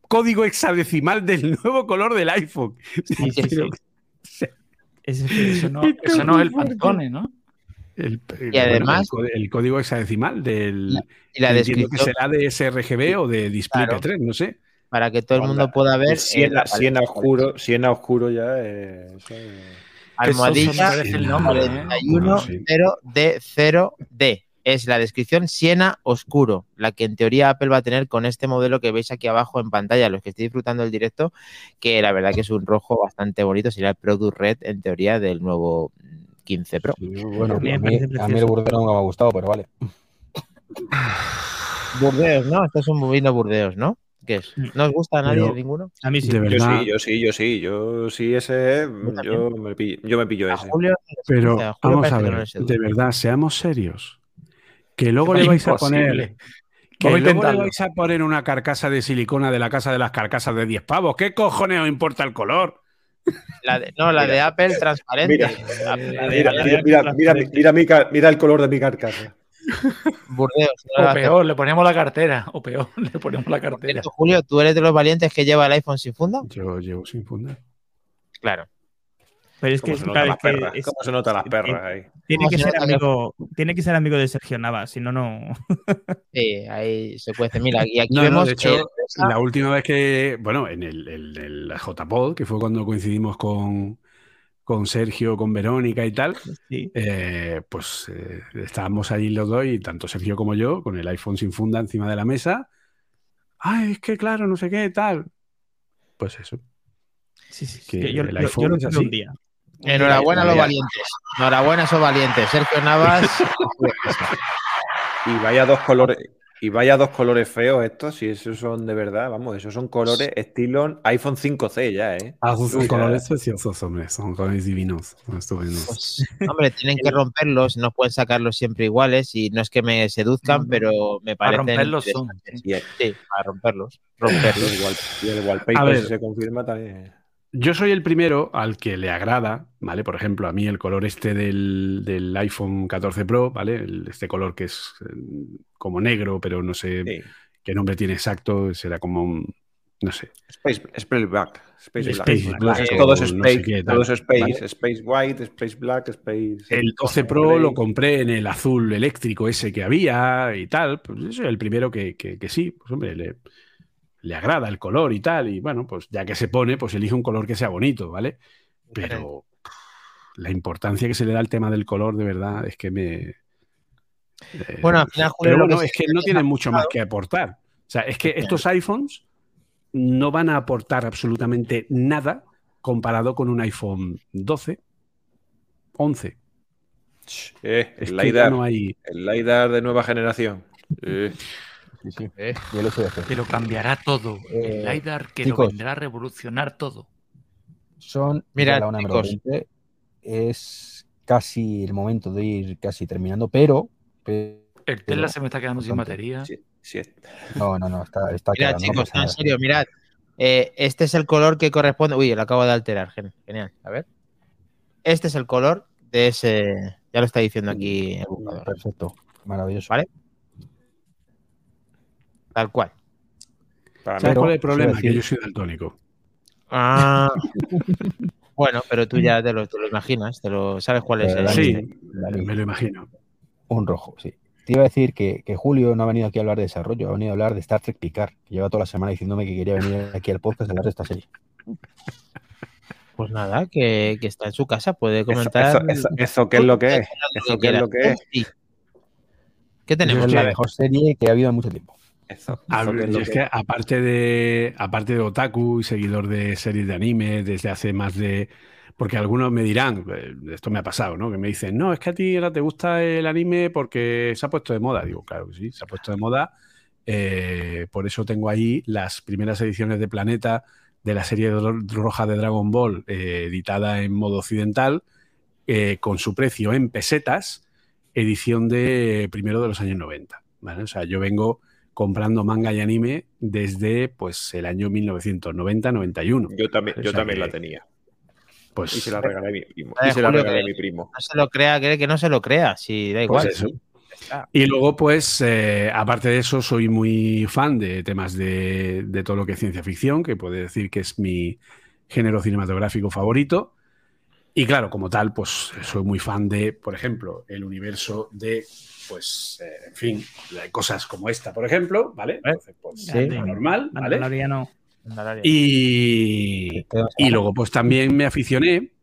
código hexadecimal del *laughs* nuevo color del iPhone. *laughs* eso, no, eso no es el Pantone, ¿no? El, y además el, código hexadecimal del la, y la descripción que será de sRGB o de Display claro. 3 no sé. Para que todo el mundo pueda ver siena, siena oscuro siena oscuro ya eh, eso, almohadilla 410D0D es la descripción Siena oscuro, la que en teoría Apple va a tener con este modelo que veis aquí abajo en pantalla, los que estéis disfrutando del directo, que la verdad que es un rojo bastante bonito, sería el Product Red en teoría del nuevo 15 Pro. bueno, a mí, a mí el Burdeos no me ha gustado, pero vale. Burdeos, ¿no? Esto es un vino Burdeos, ¿no? ¿Qué es? ¿No os gusta a nadie ninguno? A mí sí. Yo sí, yo sí, yo sí. Yo sí, ese. Yo me, pillo, yo me pillo ese. pero vamos a ver, de verdad, seamos serios. Que luego le vais a poner. Que luego le vais a poner una carcasa de silicona de la casa de las carcasas de 10 pavos. ¿Qué cojones os importa el color? La de, no, la de Apple transparente. Mira, mira, mira, mira, mira el color de mi carcasa. Burdeos. O peor, le ponemos la cartera. O peor, *laughs* le ponemos la cartera. Julio, ¿tú eres de los valientes que lleva el iPhone sin funda? Yo llevo sin funda. Claro. Pero es que, se nota las perras? ¿Cómo se notan las perras ahí? Tiene que, ser amigo, tiene que ser amigo de Sergio Navas, si no, no. *laughs* sí, ahí se puede decir. Mira, y aquí vemos. de hecho, la última vez que. Bueno, en el, el, el JPod, que fue cuando coincidimos con, con Sergio, con Verónica y tal, eh, pues eh, estábamos ahí los dos y tanto Sergio como yo, con el iPhone sin funda encima de la mesa. Ay, es que claro, no sé qué, tal. Pues eso. Sí, sí, que yo, el iPhone es así. Un día. Enhorabuena a los valientes. Enhorabuena a esos valientes. Sergio Navas. *laughs* Y vaya dos colores, y vaya dos colores feos estos, si esos son de verdad, vamos, esos son colores estilo iPhone 5C ya, ¿eh? Ah, son colores preciosos, hombre, son colores divinos, son estupendos. Pues, *laughs* hombre, tienen que romperlos, no pueden sacarlos siempre iguales y no es que me seduzcan, pero me parecen Para romperlos son. Sí, para romperlos. romperlos. *laughs* igual, y el wallpaper, si se confirma, también... Yo soy el primero al que le agrada, ¿vale? Por ejemplo, a mí el color este del, iPhone 14 Pro, ¿vale? este color que es eh, como negro, pero no sé qué nombre tiene exacto, será como un, no sé. Space, Black. Space, Black. todo es Space, todo es Space, Space White, Space Black, Space... El 12 Pro lo compré en el azul eléctrico ese que había y tal, pues yo soy el primero que, que, que sí, pues hombre, le le agrada el color y tal, y bueno, pues ya que se pone, pues elige un color que sea bonito, ¿vale? Pero la importancia que se le da al tema del color, de verdad, es que me... Eh, bueno, al final, Julio, pero es que no tienen mucho más que aportar. O sea, es que estos iPhones no van a aportar absolutamente nada comparado con un iPhone 12, 11. Eh, el, LiDAR, el LiDAR de nueva generación. Eh. Eh, que lo cambiará todo. el eh, LiDAR que lo vendrá a revolucionar todo. Son. Mira, la una es casi el momento de ir casi terminando, pero. el Tesla se me está quedando sin batería. No, no, no, está, está Mirad, chicos, en serio, mirad. Eh, este es el color que corresponde. Uy, lo acabo de alterar. Genial. A ver. Este es el color de ese. Ya lo está diciendo aquí. Perfecto. Maravilloso. ¿Vale? Tal cual. ¿Sabes cuál es el problema? Que yo soy daltónico. Ah. *laughs* bueno, pero tú ya te lo, imaginas, te lo sabes cuál es el. Sí, me lo imagino. Un rojo, sí. Te iba a decir que, Julio no ha venido aquí a hablar de desarrollo, ha venido a hablar de Star Trek Picard, que lleva toda la semana diciéndome que quería venir aquí al podcast a hablar de esta serie. Pues nada, que, está en su casa, puede comentar. Eso, ¿qué es lo que es? Eso, ¿qué es lo que es? ¿Qué tenemos? Es la mejor serie que ha habido en mucho tiempo. Eso, es, que, aparte de aparte de otaku y seguidor de series de anime desde hace más de porque algunos me dirán, eh, esto me ha pasado, ¿no? Que me dicen, no, es que a ti ahora te gusta el anime porque se ha puesto de moda. Digo, claro que sí, se ha puesto de moda. Eh, por eso tengo ahí las primeras ediciones de Planeta de la serie roja de Dragon Ball, eh, editada en modo occidental, con su precio en pesetas, edición de primero de los años 90. ¿vale? O sea, yo vengo comprando manga y anime desde pues el año 1990-91. Yo también, yo también la tenía. Pues, y se la regalé a mi primo. Y se la regalé a mi primo. No se lo crea, que no se lo crea, si da igual. Pues y luego, pues, eh, aparte de eso, soy muy fan de temas de, de, todo lo que es ciencia ficción, que puede decir que es mi género cinematográfico favorito. Y claro, como tal, pues soy muy fan de, por ejemplo, el universo de pues, eh, en fin, cosas como esta, por ejemplo, ¿vale? Entonces, pues, sí. normal, ¿vale? Y, y luego, pues también me aficioné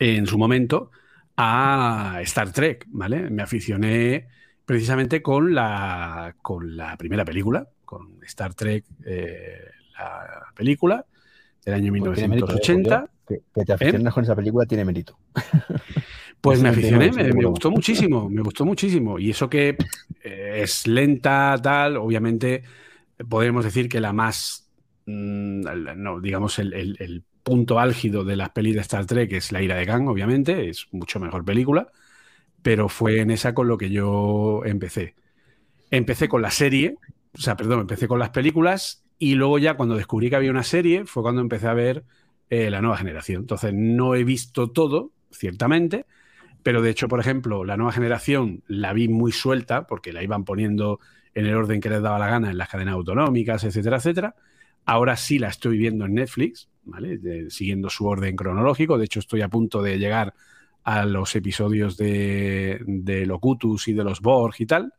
en su momento a Star Trek, ¿vale? Me aficioné precisamente con la, con la primera película, con Star Trek, eh, la película del año 1980. Que, te aficiones ¿Eh? con esa película tiene mérito. *laughs* Pues me aficioné, me, gustó muchísimo, me gustó muchísimo. Y eso que eh, es lenta, tal, obviamente podemos decir que la más, mm, no, digamos, el, punto álgido de las pelis de Star Trek es La ira de Khan, obviamente, es mucho mejor película, pero fue en esa con lo que yo empecé. Empecé con la serie, o sea, perdón, empecé con las películas y luego ya cuando descubrí que había una serie fue cuando empecé a ver eh, la nueva generación. Entonces no he visto todo, ciertamente, pero de hecho, por ejemplo, la nueva generación la vi muy suelta porque la iban poniendo en el orden que les daba la gana en las cadenas autonómicas, etcétera, etcétera. Ahora sí la estoy viendo en Netflix, ¿vale? siguiendo su orden cronológico. De hecho, estoy a punto de llegar a los episodios de, de Locutus y de los Borg y tal.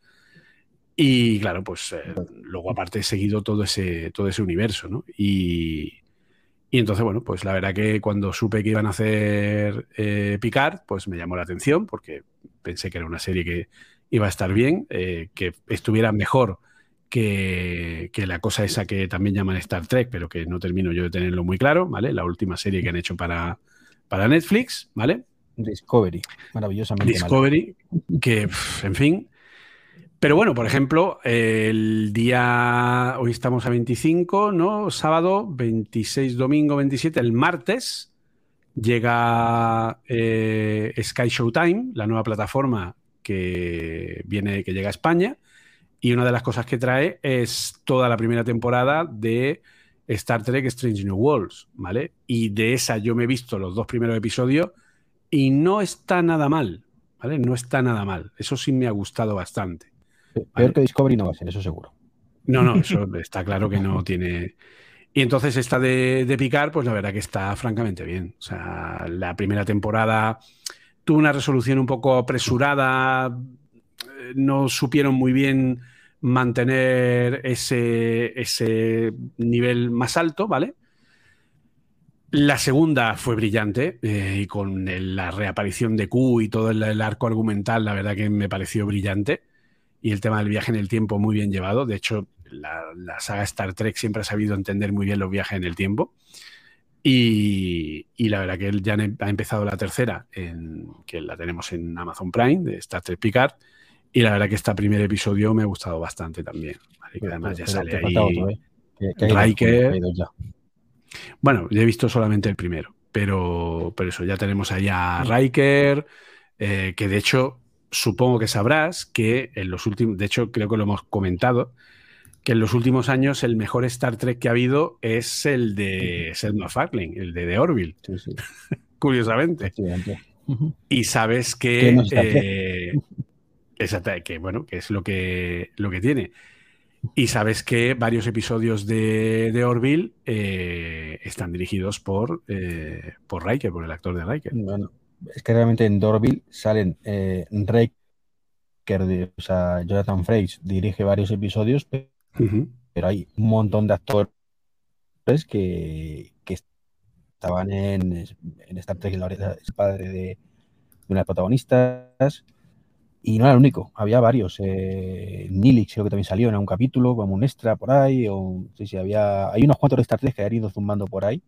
Y claro, pues eh, luego aparte he seguido todo ese, todo ese universo, ¿no? Y, y entonces, bueno, pues la verdad que cuando supe que iban a hacer eh, Picard, pues me llamó la atención porque pensé que era una serie que iba a estar bien, eh, que estuviera mejor que, la cosa esa que también llaman Star Trek, pero que no termino yo de tenerlo muy claro, ¿vale? La última serie que han hecho para, para Netflix, ¿vale? Discovery, maravillosamente. Discovery, que, en fin, Pero bueno, por ejemplo, el día, hoy estamos a 25, ¿no? Sábado, 26, domingo, 27, el martes llega eh, Sky Showtime, la nueva plataforma que viene, que llega a España. Y una de las cosas que trae es toda la primera temporada de Star Trek Strange New Worlds, ¿vale? Y de esa yo me he visto los dos primeros episodios y no está nada mal, ¿vale? No está nada mal. Eso sí me ha gustado bastante. Peor que Discovery no va a ser, eso seguro. No, no, eso está claro que no tiene. Y entonces esta de, de Picar, pues la verdad que está francamente bien. O sea, la primera temporada tuvo una resolución un poco apresurada, no supieron muy bien mantener ese, ese nivel más alto, ¿vale? La segunda fue brillante eh, y con la reaparición de Q y todo el, arco argumental, la verdad que me pareció brillante. Y el tema del viaje en el tiempo muy bien llevado. De hecho, la, saga Star Trek siempre ha sabido entender muy bien los viajes en el tiempo. Y, la verdad que él ya ha empezado la tercera, en, que la tenemos en Amazon Prime, de Star Trek Picard. Y la verdad que este primer episodio me ha gustado bastante también. además ya sale ahí ¿eh? Riker. Bueno, ya he visto solamente el primero, pero, pero eso, ya tenemos ahí a Riker, eh, que de hecho supongo que sabrás que en los últimos, de hecho creo que lo hemos comentado, que en los últimos años el mejor Star Trek que ha habido es el de Seth MacFarlane, el de The Orville. *laughs* Curiosamente. Y sabes que, eh, que bueno, que es lo que, lo que tiene. Y sabes que varios episodios de, de Orville eh, están dirigidos por, eh, por Riker, por el actor de Riker. Bueno, es que realmente en Orville salen eh, Riker, o sea, Jonathan Frakes dirige varios episodios, pero, hay un montón de actores que, que estaban en, en Star Trek, es padre de, de una de las protagonistas. Y no era el único, había varios. Eh, Nilix creo que también salió en un capítulo, como un extra por ahí. O, sí, sí, había, hay unos cuantos de Star Trek que han ido zumbando por ahí.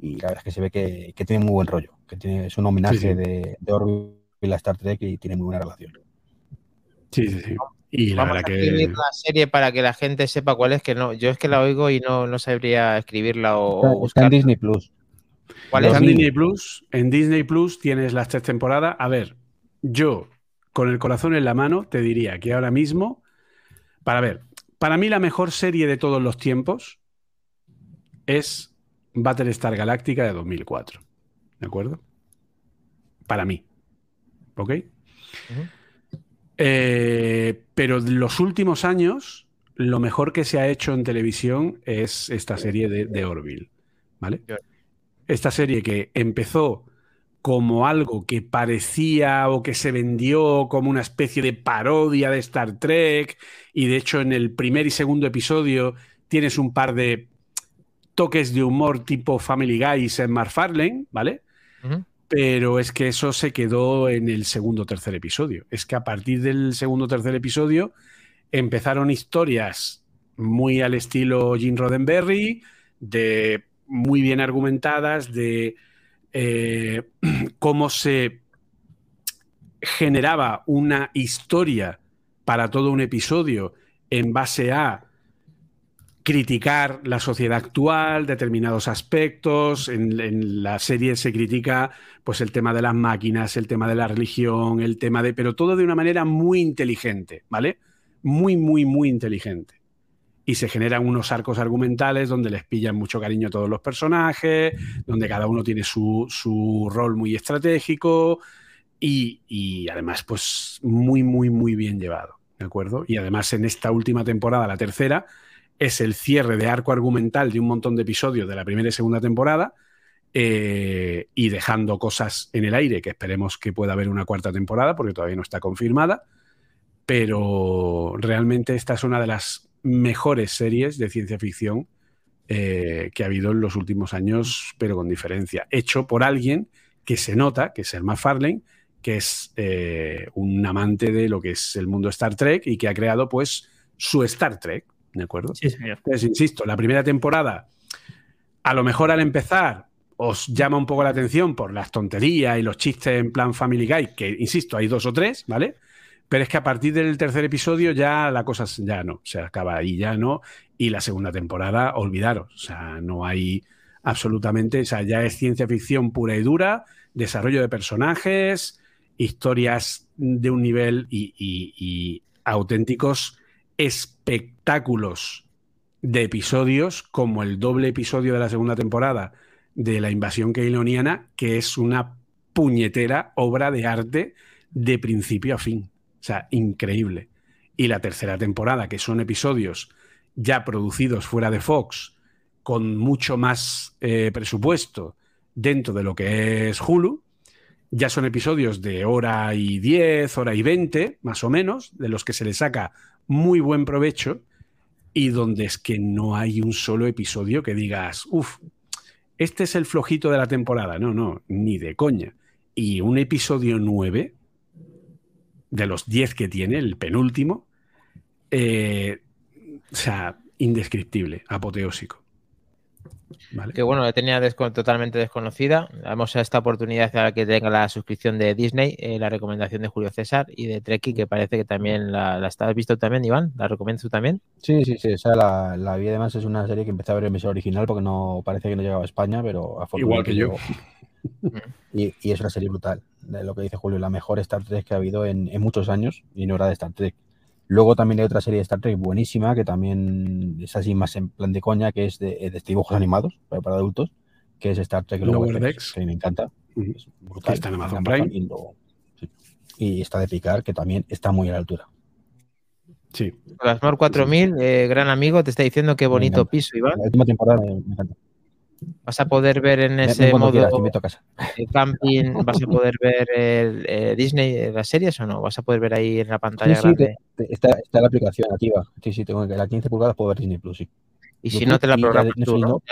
Y la verdad es que se ve que, que tiene muy buen rollo, que tiene, es un homenaje de, de Orville a Star Trek y tiene muy buena relación. Sí, sí, sí. Y la Vamos a escribir la serie para que la gente sepa cuál es, que no, yo es que la oigo y no, no sabría escribirla o, está, en Disney Plus. ¿Cuál es? en Disney Plus. En Disney Plus tienes las tres temporadas. A ver, yo con el corazón en la mano, te diría que ahora mismo, para ver, para mí la mejor serie de todos los tiempos es Battlestar Galactica de 2004. ¿De acuerdo? Para mí. ¿Ok? Eh, pero en los últimos años, lo mejor que se ha hecho en televisión es esta serie de, de Orville. ¿Vale? Esta serie que empezó como algo que parecía o que se vendió como una especie de parodia de Star Trek y de hecho en el primer y segundo episodio tienes un par de toques de humor tipo Family Guy y Seth MacFarlane, ¿vale? Pero es que eso se quedó en el segundo o tercer episodio. Es que a partir del segundo o tercer episodio empezaron historias muy al estilo Gene Roddenberry, de muy bien argumentadas, de eh, *clears throat* cómo se generaba una historia para todo un episodio en base a criticar la sociedad actual, determinados aspectos. En, la serie se critica pues el tema de las máquinas, el tema de la religión, el tema de. pero todo de una manera muy inteligente, ¿vale? Muy, muy, muy inteligente y se generan unos arcos argumentales donde les pillan mucho cariño a todos los personajes, donde cada uno tiene su, rol muy estratégico y, además pues muy, muy, muy bien llevado, ¿de acuerdo? Y además en esta última temporada, la tercera, es el cierre de arco argumental de un montón de episodios de la primera y segunda temporada. Eh, y dejando cosas en el aire, que esperemos que pueda haber una cuarta temporada, porque todavía no está confirmada, pero realmente esta es una de las mejores series de ciencia ficción eh, que ha habido en los últimos años, pero con diferencia. Hecho por alguien que se nota, que es el McFarlane, que es eh, un amante de lo que es el mundo Star Trek y que ha creado, pues, su Star Trek, ¿de acuerdo? Sí, señor. Entonces, insisto, la primera temporada, a lo mejor al empezar, os llama un poco la atención por las tonterías y los chistes en plan Family Guy, que, insisto, hay dos o tres, ¿vale? Pero es que a partir del tercer episodio ya la cosa ya no, se acaba ahí ya no. Y la segunda temporada, olvidaros. O sea, no hay absolutamente, o sea, ya es ciencia ficción pura y dura, desarrollo de personajes, historias de un nivel y, auténticos espectáculos de episodios, como el doble episodio de la segunda temporada de la invasión keyloniana, que es una puñetera obra de arte de principio a fin. O sea, increíble. Y la tercera temporada, que son episodios ya producidos fuera de Fox, con mucho más eh, presupuesto dentro de lo que es Hulu, ya son episodios de hora y diez, hora y veinte, más o menos, de los que se le saca muy buen provecho y donde es que no hay un solo episodio que digas, uff, este es el flojito de la temporada. No, no, ni de coña. Y un episodio nueve, de los diez que tiene, el penúltimo, eh, o sea, indescriptible, apoteósico. Que bueno, la tenía totalmente desconocida. Damos a esta oportunidad a que tenga la suscripción de Disney, eh, la recomendación de Julio César y de Treki, que parece que también la, la has visto también, Iván. ¿La recomiendas tú también? Sí, sí, sí. O la, la vi además, es una serie que empecé a ver en versión original porque no parece que no llegaba a España, pero a Igual que yo. *laughs* y, y, es una serie brutal. De lo que dice Julio, la mejor Star Trek que ha habido en, en muchos años y no era de Star Trek. Luego también hay otra serie de Star Trek buenísima, que también es así más en plan de coña, que es de, dibujos animados para, adultos, que es Star Trek Lower Decks, que me encanta. Es brutal. está en Amazon Prime. Y, está de picar, que también está muy a la altura. Sí. Plasmor 4000, eh, gran amigo, te está diciendo qué bonito piso, Iván. La última temporada me encanta. Vas a poder ver en ese modo de camping, *laughs* vas a poder ver el, eh, Disney, eh, las series o no? ¿Vas a poder ver ahí en la pantalla sí, sí, está, está, la aplicación activa. Sí, sí, tengo que la 15 pulgadas puedo ver Disney Plus, sí. Y si no te la programas tú, ¿no?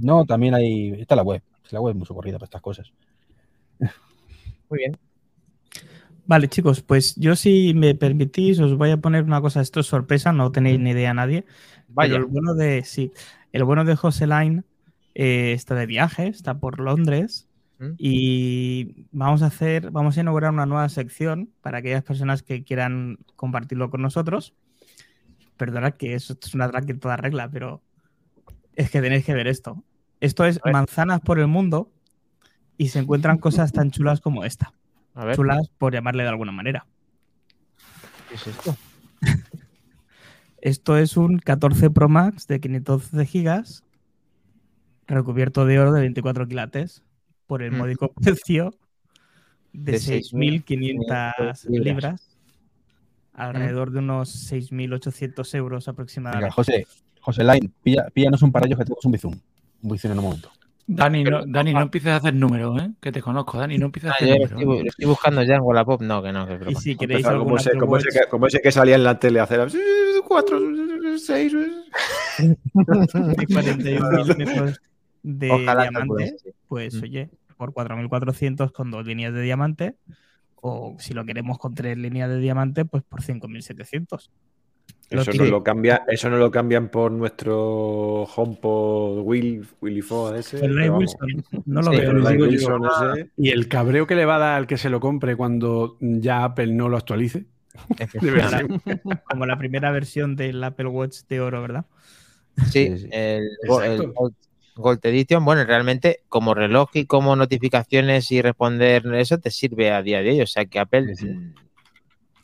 No, también hay, está la web. La web es muy socorrida para estas cosas. Muy bien. Vale, chicos, pues yo si me permitís os voy a poner una cosa, esto es sorpresa, no tenéis ni idea nadie. Vaya. Pero el bueno de, sí, el bueno de José Line eh, está de viaje, está por Londres ¿Mm? y vamos a hacer, vamos a inaugurar una nueva sección para aquellas personas que quieran compartirlo con nosotros. Perdona que eso es una track en toda regla, pero es que tenéis que ver esto. Esto es manzanas por el mundo y se encuentran cosas tan chulas como esta. Chulas por llamarle de alguna manera. ¿Qué es esto? Esto es un 14 Pro Max de 512 gigas recubierto de oro de 24 quilates por el mm. módico *laughs* precio de, 6.500 libras, alrededor de unos 6.800 euros aproximadamente. José, José Line, píllanos un parallo que tenemos un bizum. Un bizum en un momento. Dani, no, Dani, no empieces a hacer números, ¿eh? que te conozco, Dani, no empieces a ah, hacer números. Estoy, ¿eh? estoy, buscando ya en Wallapop, no, que no. Que y si queréis como, ese, como, ese que, como, ese, que, salía en la tele a hacer 4, 6, 41 milímetros de diamante, pues mm. oye, por 4.400 con dos líneas de diamante, o si lo queremos con tres líneas de diamante, pues por 5.700. Eso no, lo cambia, eso no lo cambian por nuestro HomePod Will, Willy Ford ese. El Wilson, no lo veo. Y el cabreo que le va a dar al que se lo compre cuando ya Apple no lo actualice. *laughs* *laughs* Como la primera versión del Apple Watch de oro, ¿verdad? Sí, el, Gold Edition, bueno, realmente como reloj y como notificaciones y responder eso te sirve a día de hoy. O sea que Apple. Mm,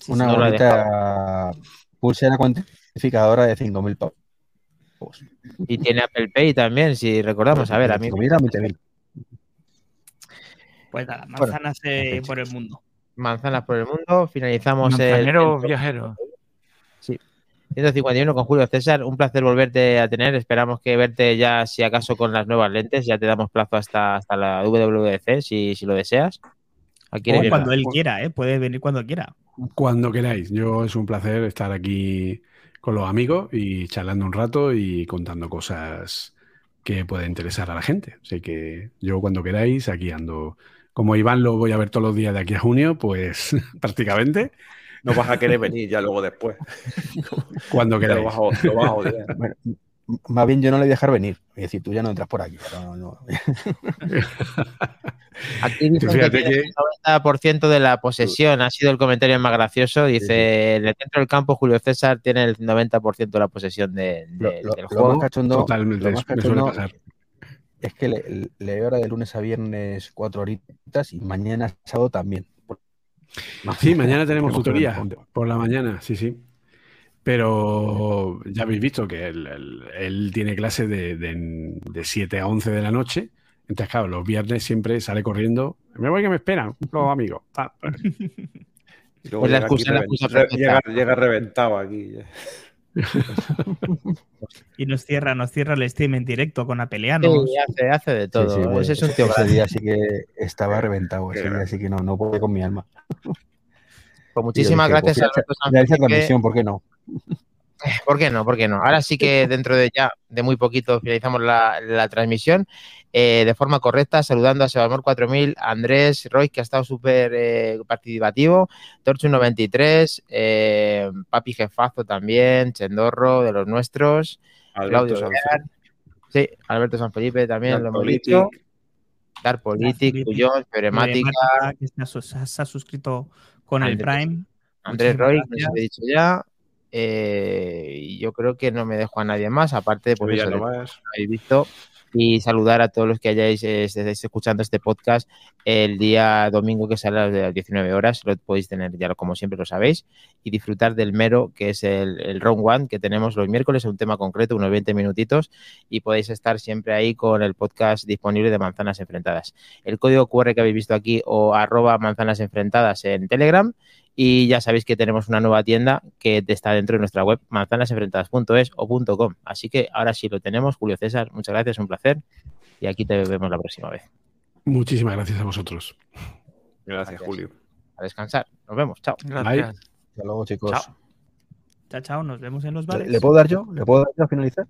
Una no bonita pulsera cuantificadora de 5.000 pavos. Y tiene Apple Pay también, si recordamos. A ver, a mí. Pues nada, manzanas eh, por el mundo. Manzanas por el mundo. Finalizamos Manzanero viajero. 151 con Julio César, un placer volverte a tener. Esperamos que verte ya, si acaso, con las nuevas lentes. Ya te damos plazo hasta, hasta la WWDC, si, si lo deseas. Aquí cuando él quiera, ¿eh? puede venir cuando quiera. Cuando queráis. Yo es un placer estar aquí con los amigos y charlando un rato y contando cosas que pueden interesar a la gente. Así que yo cuando queráis, aquí ando. Como Iván lo voy a ver todos los días de aquí a junio, pues *laughs* prácticamente no vas a querer venir ya luego después. *laughs* Cuando queráis. Lo vas a, lo vas a odiar. Bueno, más bien yo no le voy a dejar venir. Es decir, tú ya no entras por aquí. *laughs* Aquí dice que, el 90% de la posesión ha sido el comentario más gracioso. Dice, en el centro del campo Julio César tiene el 90% de la posesión de, del juego. Totalmente, es que le, le hora de lunes a viernes cuatro horitas y mañana sábado también. Sí, mañana tenemos tutoría por la mañana, sí, sí. Pero ya habéis visto que él, tiene clase de, de, 7 a 11 de la noche. Entonces, claro, los viernes siempre sale corriendo. Me voy que me esperan, los amigos. *laughs* Y luego llega, llega, reventado aquí. *laughs* y nos cierra, nos cierra el stream en directo con Apeleanos. Sí, hace, hace de todo. ese, día sí que estaba reventado, ese día sí que no, no pude con mi alma. *laughs* Pues muchísimas gracias, Alberto Sánchez. transmisión, ¿por qué no? ¿Por qué no? ¿Por qué no? Ahora sí que dentro de ya, de muy poquito, finalizamos la, transmisión eh, de forma correcta, saludando a Sebamor 4000, Andrés Roy, que ha estado súper eh, participativo, Torchu93, eh, Papi Jefazo también, Chendorro, de los nuestros, Claudio Soler, sí, Alberto San Felipe también, lo hemos dicho. Dar Politic, Cuyón, Febremática. Que se ha suscrito con el Prime. Andrés Roy, que os he dicho ya. Eh, yo creo que no me dejo a nadie más, aparte de pues, eso, habéis visto. Y saludar a todos los que hayáis eh, estéis escuchando este podcast el día domingo que sale a las 19 horas. Lo podéis tener ya como siempre lo sabéis. Y disfrutar del mero, que es el, el Round One que tenemos los miércoles, un tema concreto, unos 20 minutitos. Y podéis estar siempre ahí con el podcast disponible de Manzanas Enfrentadas. El código QR que habéis visto aquí o arroba manzanas enfrentadas en Telegram y ya sabéis que tenemos una nueva tienda que está dentro de nuestra web, manzanasenfrentadas.es o .com. Así que ahora sí lo tenemos. Julio César, muchas gracias, un placer. Y aquí te vemos la próxima vez. Muchísimas gracias a vosotros. Gracias, Julio. A descansar. Nos vemos. Chao. Gracias. Hasta luego, chicos. Chao. Chao, chao. Nos vemos en los bares. ¿Le, puedo dar yo? ¿Le puedo dar yo a finalizar?